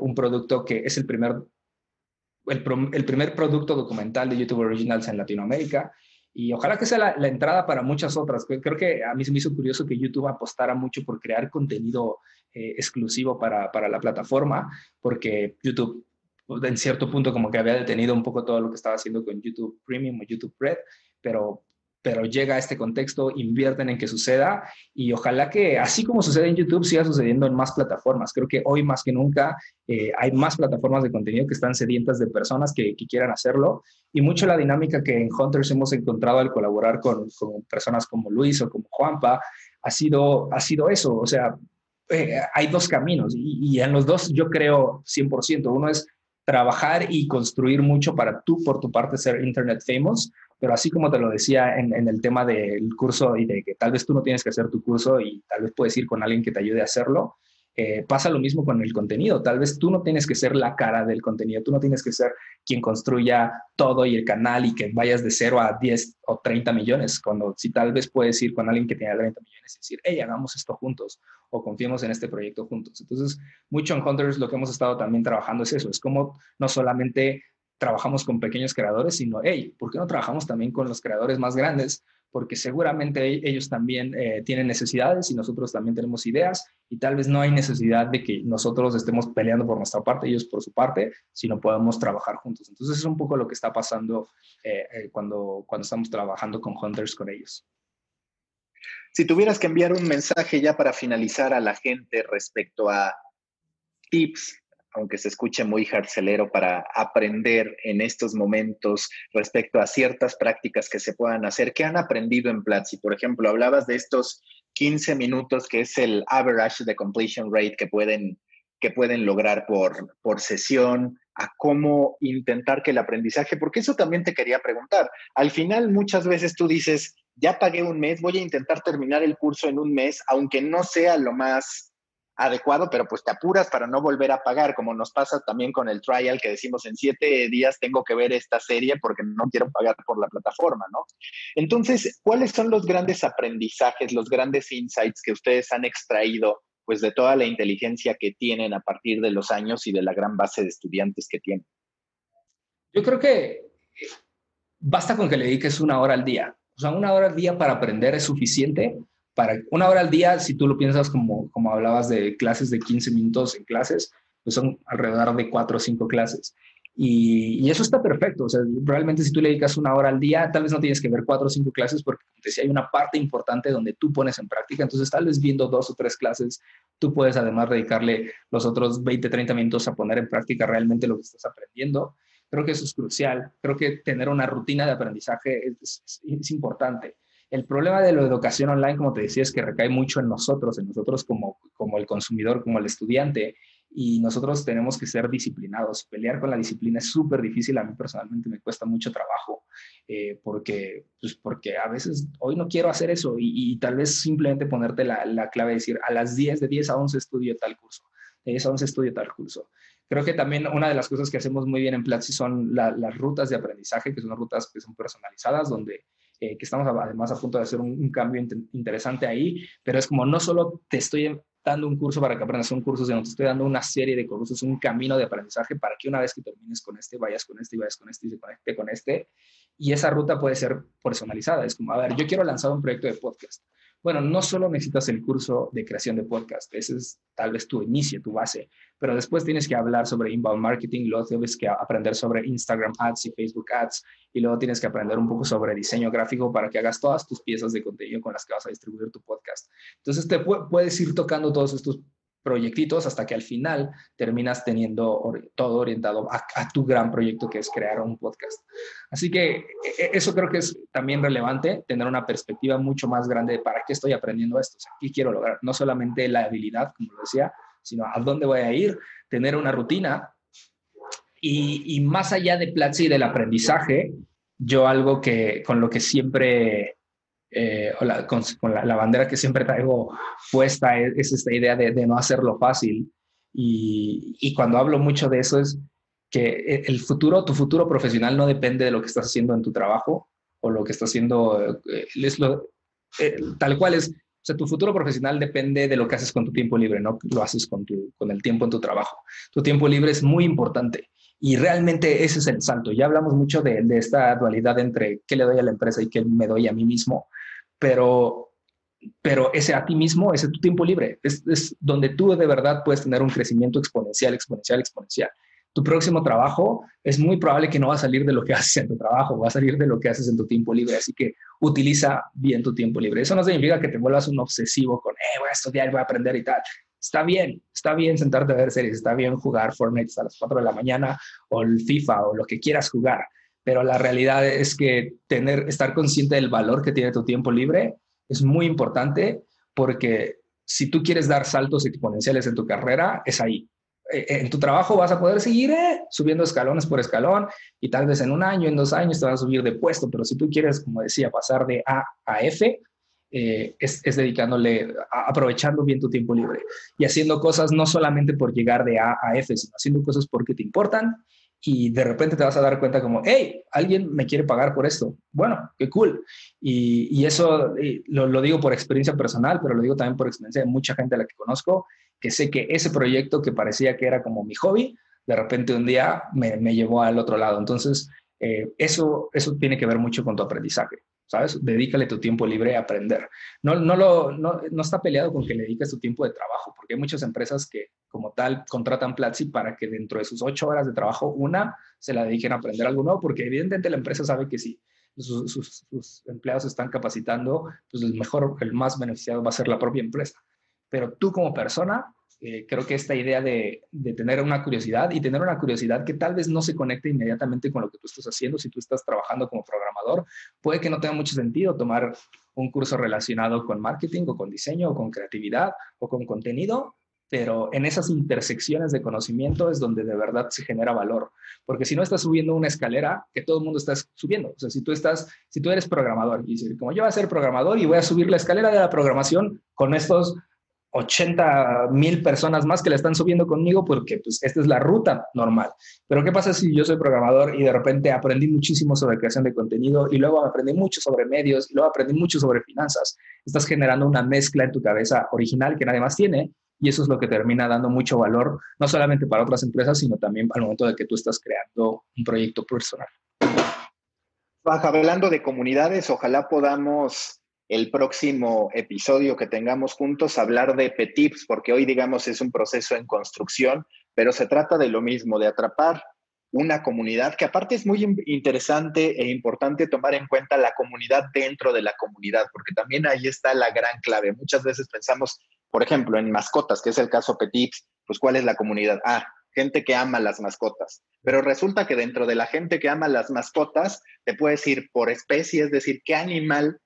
un producto que es el primer el, primer producto documental de YouTube Originals en Latinoamérica y ojalá que sea la, entrada para muchas otras. Creo que a mí se me hizo curioso que YouTube apostara mucho por crear contenido eh, exclusivo para, para, la plataforma, porque YouTube en cierto punto como que había detenido un poco todo lo que estaba haciendo con YouTube Premium o YouTube Red, pero pero llega a este contexto, invierten en que suceda y ojalá que así como sucede en YouTube siga sucediendo en más plataformas. Creo que hoy más que nunca eh, hay más plataformas de contenido que están sedientas de personas que, quieran hacerlo y mucho la dinámica que en Hunters hemos encontrado al colaborar con, personas como Luis o como Juanpa ha sido, ha sido eso. O sea, eh, hay dos caminos y, y en los dos yo creo 100%. Uno es trabajar y construir mucho para tú, por tu parte, ser Internet famous, pero así como te lo decía en, el tema del curso y de que tal vez tú no tienes que hacer tu curso y tal vez puedes ir con alguien que te ayude a hacerlo, eh, pasa lo mismo con el contenido. Tal vez tú no tienes que ser la cara del contenido, tú no tienes que ser quien construya todo y el canal y que vayas de 0 a 10 o 30 millones, cuando si tal vez puedes ir con alguien que tenga 30 millones y decir, hey, hagamos esto juntos o confiemos en este proyecto juntos. Entonces, mucho en Hunters lo que hemos estado también trabajando es eso, es como no solamente trabajamos con pequeños creadores, sino, hey, ¿por qué no trabajamos también con los creadores más grandes? Porque seguramente ellos también eh, tienen necesidades y nosotros también tenemos ideas y tal vez no hay necesidad de que nosotros estemos peleando por nuestra parte, ellos por su parte, sino podemos trabajar juntos. Entonces es un poco lo que está pasando eh, eh, cuando, cuando estamos trabajando con Hunters con ellos. Si tuvieras que enviar un mensaje ya para finalizar a la gente respecto a tips, aunque se escuche muy jarcelero, para aprender en estos momentos respecto a ciertas prácticas que se puedan hacer, ¿qué han aprendido en Platzi? Por ejemplo, hablabas de estos 15 minutos, que es el average de completion rate que pueden, que pueden lograr por, por sesión, a cómo intentar que el aprendizaje, porque eso también te quería preguntar. Al final, muchas veces tú dices, ya pagué un mes, voy a intentar terminar el curso en un mes, aunque no sea lo más adecuado, pero pues te apuras para no volver a pagar, como nos pasa también con el trial que decimos en siete días tengo que ver esta serie porque no quiero pagar por la plataforma, ¿no? Entonces, ¿cuáles son los grandes aprendizajes, los grandes insights que ustedes han extraído pues de toda la inteligencia que tienen a partir de los años y de la gran base de estudiantes que tienen? Yo creo que basta con que le dediques una hora al día. O sea, una hora al día para aprender es suficiente. Para una hora al día, si tú lo piensas como, como hablabas de clases de 15 minutos en clases, pues son alrededor de 4 o 5 clases. Y, eso está perfecto. O sea, realmente si tú le dedicas una hora al día, tal vez no tienes que ver cuatro o cinco clases porque si hay una parte importante donde tú pones en práctica. Entonces, tal vez viendo dos o tres clases, tú puedes además dedicarle los otros 20, 30 minutos a poner en práctica realmente lo que estás aprendiendo. Creo que eso es crucial. Creo que tener una rutina de aprendizaje es, es, importante. El problema de la educación online, como te decía, es que recae mucho en nosotros, en nosotros como, como el consumidor, como el estudiante, y nosotros tenemos que ser disciplinados. Pelear con la disciplina es súper difícil, a mí personalmente me cuesta mucho trabajo, eh, porque, pues porque a veces hoy no quiero hacer eso y, tal vez simplemente ponerte la, la, clave, decir a las 10, de 10 a 11 estudio tal curso, de 10 a 11 estudio tal curso. Creo que también una de las cosas que hacemos muy bien en Platzi son las rutas de aprendizaje, que son rutas que son personalizadas, donde eh, que estamos además a punto de hacer un, cambio interesante ahí, pero es como no solo te estoy dando un curso para que aprendas un curso, sino te estoy dando una serie de cursos, un camino de aprendizaje para que una vez que termines con este, vayas con este y vayas con este y se conecte con este. Y esa ruta puede ser personalizada. Es como, a ver, yo quiero lanzar un proyecto de podcast. Bueno, no solo necesitas el curso de creación de podcast, ese es tal vez tu inicio, tu base, pero después tienes que hablar sobre inbound marketing, luego tienes que aprender sobre Instagram ads y Facebook ads, y luego tienes que aprender un poco sobre diseño gráfico para que hagas todas tus piezas de contenido con las que vas a distribuir tu podcast. Entonces, te puedes ir tocando todos estos proyectitos hasta que al final terminas teniendo todo orientado a, tu gran proyecto que es crear un podcast. Así que e, eso creo que es también relevante, tener una perspectiva mucho más grande de para qué estoy aprendiendo esto, o sea, qué quiero lograr, no solamente la habilidad, como lo decía, sino a dónde voy a ir, tener una rutina y, y más allá de Platzi y del aprendizaje, yo algo que con lo que siempre eh, con, la, bandera que siempre traigo puesta es, esta idea de, no hacerlo fácil. Y, cuando hablo mucho de eso es que e, el futuro, tu futuro profesional no depende de lo que estás haciendo en tu trabajo o lo que estás haciendo, eh, es lo, eh, tal cual es, o sea, tu futuro profesional depende de lo que haces con tu tiempo libre, no lo haces con, tu, con el tiempo en tu trabajo. Tu tiempo libre es muy importante y realmente ese es el salto. Ya hablamos mucho de, de, esta dualidad entre qué le doy a la empresa y qué me doy a mí mismo pero, pero ese a ti mismo, ese tu tiempo libre, es, donde tú de verdad puedes tener un crecimiento exponencial, exponencial, exponencial. Tu próximo trabajo es muy probable que no va a salir de lo que haces en tu trabajo, va a salir de lo que haces en tu tiempo libre, así que utiliza bien tu tiempo libre. Eso no significa que te vuelvas un obsesivo con, eh, voy a estudiar, voy a aprender y tal. Está bien, está bien sentarte a ver series, está bien jugar Fortnite a las 4 de la mañana o el FIFA o lo que quieras jugar, pero la realidad es que tener, estar consciente del valor que tiene tu tiempo libre es muy importante porque si tú quieres dar saltos exponenciales en tu carrera, es ahí. E, e, en tu trabajo vas a poder seguir eh, subiendo escalones por escalón y tal vez en un año, en dos años te vas a subir de puesto, pero si tú quieres, como decía, pasar de A a F, eh, es, es, dedicándole, aprovechando bien tu tiempo libre y haciendo cosas no solamente por llegar de A a F, sino haciendo cosas porque te importan y de repente te vas a dar cuenta como, hey, alguien me quiere pagar por esto. Bueno, qué cool. Y, y eso lo, lo, digo por experiencia personal, pero lo digo también por experiencia de mucha gente a la que conozco, que sé que ese proyecto que parecía que era como mi hobby, de repente un día me, me llevó al otro lado. Entonces, eh, eso, eso tiene que ver mucho con tu aprendizaje. ¿Sabes? Dedícale tu tiempo libre a aprender. No, no, lo, no, no, está peleado con que le dediques tu tiempo de trabajo, porque hay muchas empresas que como tal contratan Platzi para que dentro de sus ocho horas de trabajo, una se la dediquen a aprender algo nuevo, porque evidentemente la empresa sabe que si sus, sus, sus empleados están capacitando, pues el mejor, el más beneficiado va a ser la propia empresa. Pero tú como persona eh, creo que esta idea de, tener una curiosidad y tener una curiosidad que tal vez no se conecte inmediatamente con lo que tú estás haciendo, si tú estás trabajando como programador, puede que no tenga mucho sentido tomar un curso relacionado con marketing o con diseño o con creatividad o con contenido, pero en esas intersecciones de conocimiento es donde de verdad se genera valor, porque si no estás subiendo una escalera que todo el mundo está subiendo, o sea, si tú estás, si tú eres programador y dices, como yo voy a ser programador y voy a subir la escalera de la programación con estos 80 mil personas más que la están subiendo conmigo porque pues esta es la ruta normal. Pero ¿qué pasa si yo soy programador y de repente aprendí muchísimo sobre creación de contenido y luego aprendí mucho sobre medios y luego aprendí mucho sobre finanzas? Estás generando una mezcla en tu cabeza original que nadie más tiene y eso es lo que termina dando mucho valor, no solamente para otras empresas, sino también al momento de que tú estás creando un proyecto personal. Hablando de comunidades, ojalá podamos el próximo episodio que tengamos juntos hablar de PETIPS, porque hoy, digamos, es un proceso en construcción, pero se trata de lo mismo, de atrapar una comunidad, que aparte es muy interesante e importante tomar en cuenta la comunidad dentro de la comunidad, porque también ahí está la gran clave. Muchas veces pensamos, por ejemplo, en mascotas, que es el caso Petips, pues ¿cuál es la comunidad? Ah, gente que ama las mascotas. Pero resulta que dentro de la gente que ama las mascotas, te puedes ir por especie, es decir, qué animal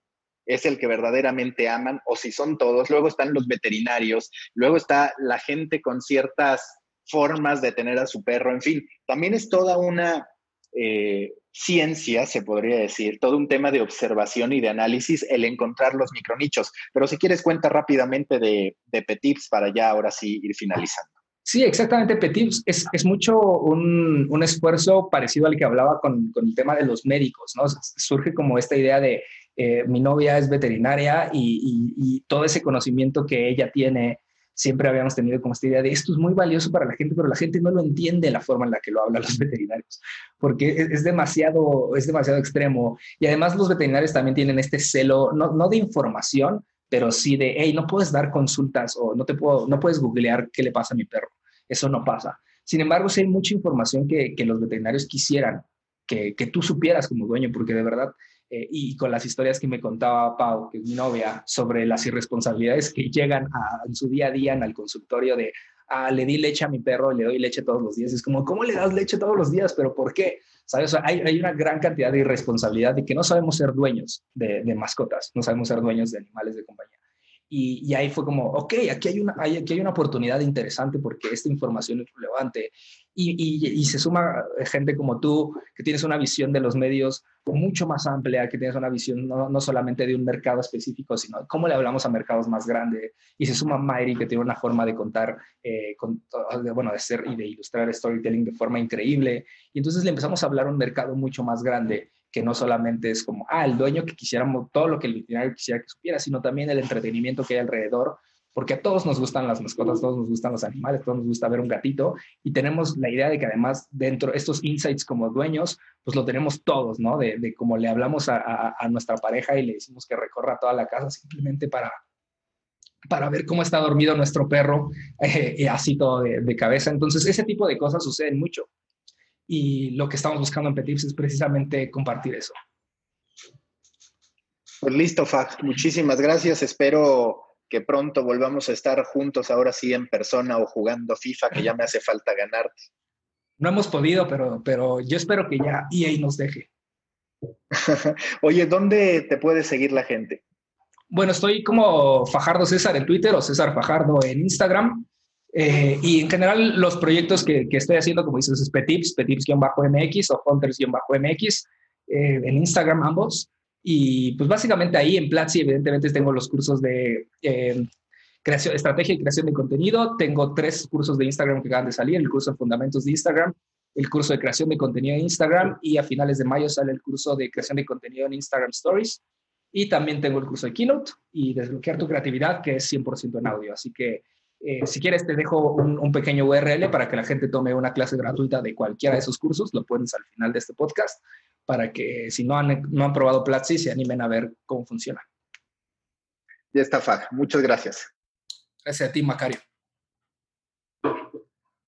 es el que verdaderamente aman o si son todos. Luego están los veterinarios, luego está la gente con ciertas formas de tener a su perro, en fin, también es toda una eh, ciencia, se podría decir, todo un tema de observación y de análisis, el encontrar los micronichos. Pero si quieres, cuenta rápidamente de, de Petips para ya ahora sí ir finalizando. Sí, exactamente. Petips es, es mucho un, un, esfuerzo parecido al que hablaba con, con, el tema de los médicos, ¿no? Surge como esta idea de eh, mi novia es veterinaria y, todo ese conocimiento que ella tiene siempre habíamos tenido como esta idea de esto es muy valioso para la gente, pero la gente no lo entiende la forma en la que lo hablan los veterinarios, porque es, demasiado, es demasiado extremo. Y además los veterinarios también tienen este celo, no, no de información, pero sí de, hey, no puedes dar consultas o no, te puedo, no puedes googlear qué le pasa a mi perro. Eso no pasa. Sin embargo, sí hay mucha información que, que los veterinarios quisieran que, que tú supieras como dueño, porque de verdad eh, y con las historias que me contaba Pau, que es mi novia, sobre las irresponsabilidades que llegan a, en su día a día en el consultorio de, ah, le di leche a mi perro, le doy leche todos los días. Es como, ¿cómo le das leche todos los días? ¿Pero por qué? ¿Sabes? hay, una gran cantidad de irresponsabilidad de que no sabemos ser dueños de mascotas, no sabemos ser dueños de animales de compañía. Y, ahí fue como, ok, aquí hay, una, aquí hay una oportunidad interesante porque esta información es relevante. Y, y, se suma gente como tú, que tienes una visión de los medios mucho más amplia, que tienes una visión no, no solamente de un mercado específico, sino cómo le hablamos a mercados más grandes. Y se suma Mayri, que tiene una forma de contar, eh, de, bueno, de hacer y de ilustrar storytelling de forma increíble. Y entonces le empezamos a hablar a un mercado mucho más grande que no solamente es como, ah, el dueño que quisiéramos, todo lo que el veterinario quisiera que supiera, sino también el entretenimiento que hay alrededor, porque a todos nos gustan las mascotas, todos nos gustan los animales, todos nos gusta ver un gatito, y tenemos la idea de que además dentro de estos insights como dueños, pues lo tenemos todos, ¿no? De, de cómo le hablamos a, a, a, nuestra pareja y le decimos que recorra toda la casa simplemente para, para ver cómo está dormido nuestro perro, eh, así todo de, de cabeza. Entonces, ese tipo de cosas suceden mucho y lo que estamos buscando en Petips es precisamente compartir eso. Pues listo, Fag. Muchísimas gracias. Espero que pronto volvamos a estar juntos, ahora sí en persona o jugando FIFA, que ya me hace falta ganarte. No hemos podido, pero, pero yo espero que ya EA nos deje. Oye, ¿dónde te puede seguir la gente? Bueno, estoy como Fajardo César en Twitter o César Fajardo en Instagram. Eh, y en general, los proyectos que, que, estoy haciendo, como dices, es Petips, Petips-MX o Hunters-MX, eh, en Instagram ambos. Y pues básicamente ahí en Platzi, evidentemente, tengo los cursos de eh, creación, estrategia y creación de contenido. Tengo tres cursos de Instagram que acaban de salir: el curso de fundamentos de Instagram, el curso de creación de contenido en Instagram, y a finales de mayo sale el curso de creación de contenido en Instagram Stories. Y también tengo el curso de Keynote y desbloquear tu creatividad, que es 100% en audio. Así que eh, si quieres, te dejo un, un, pequeño URL para que la gente tome una clase gratuita de cualquiera de esos cursos. Lo pones al final de este podcast para que si no han, no han probado Platzi, se animen a ver cómo funciona. Ya está, Fag. Muchas gracias. Gracias a ti, Macario.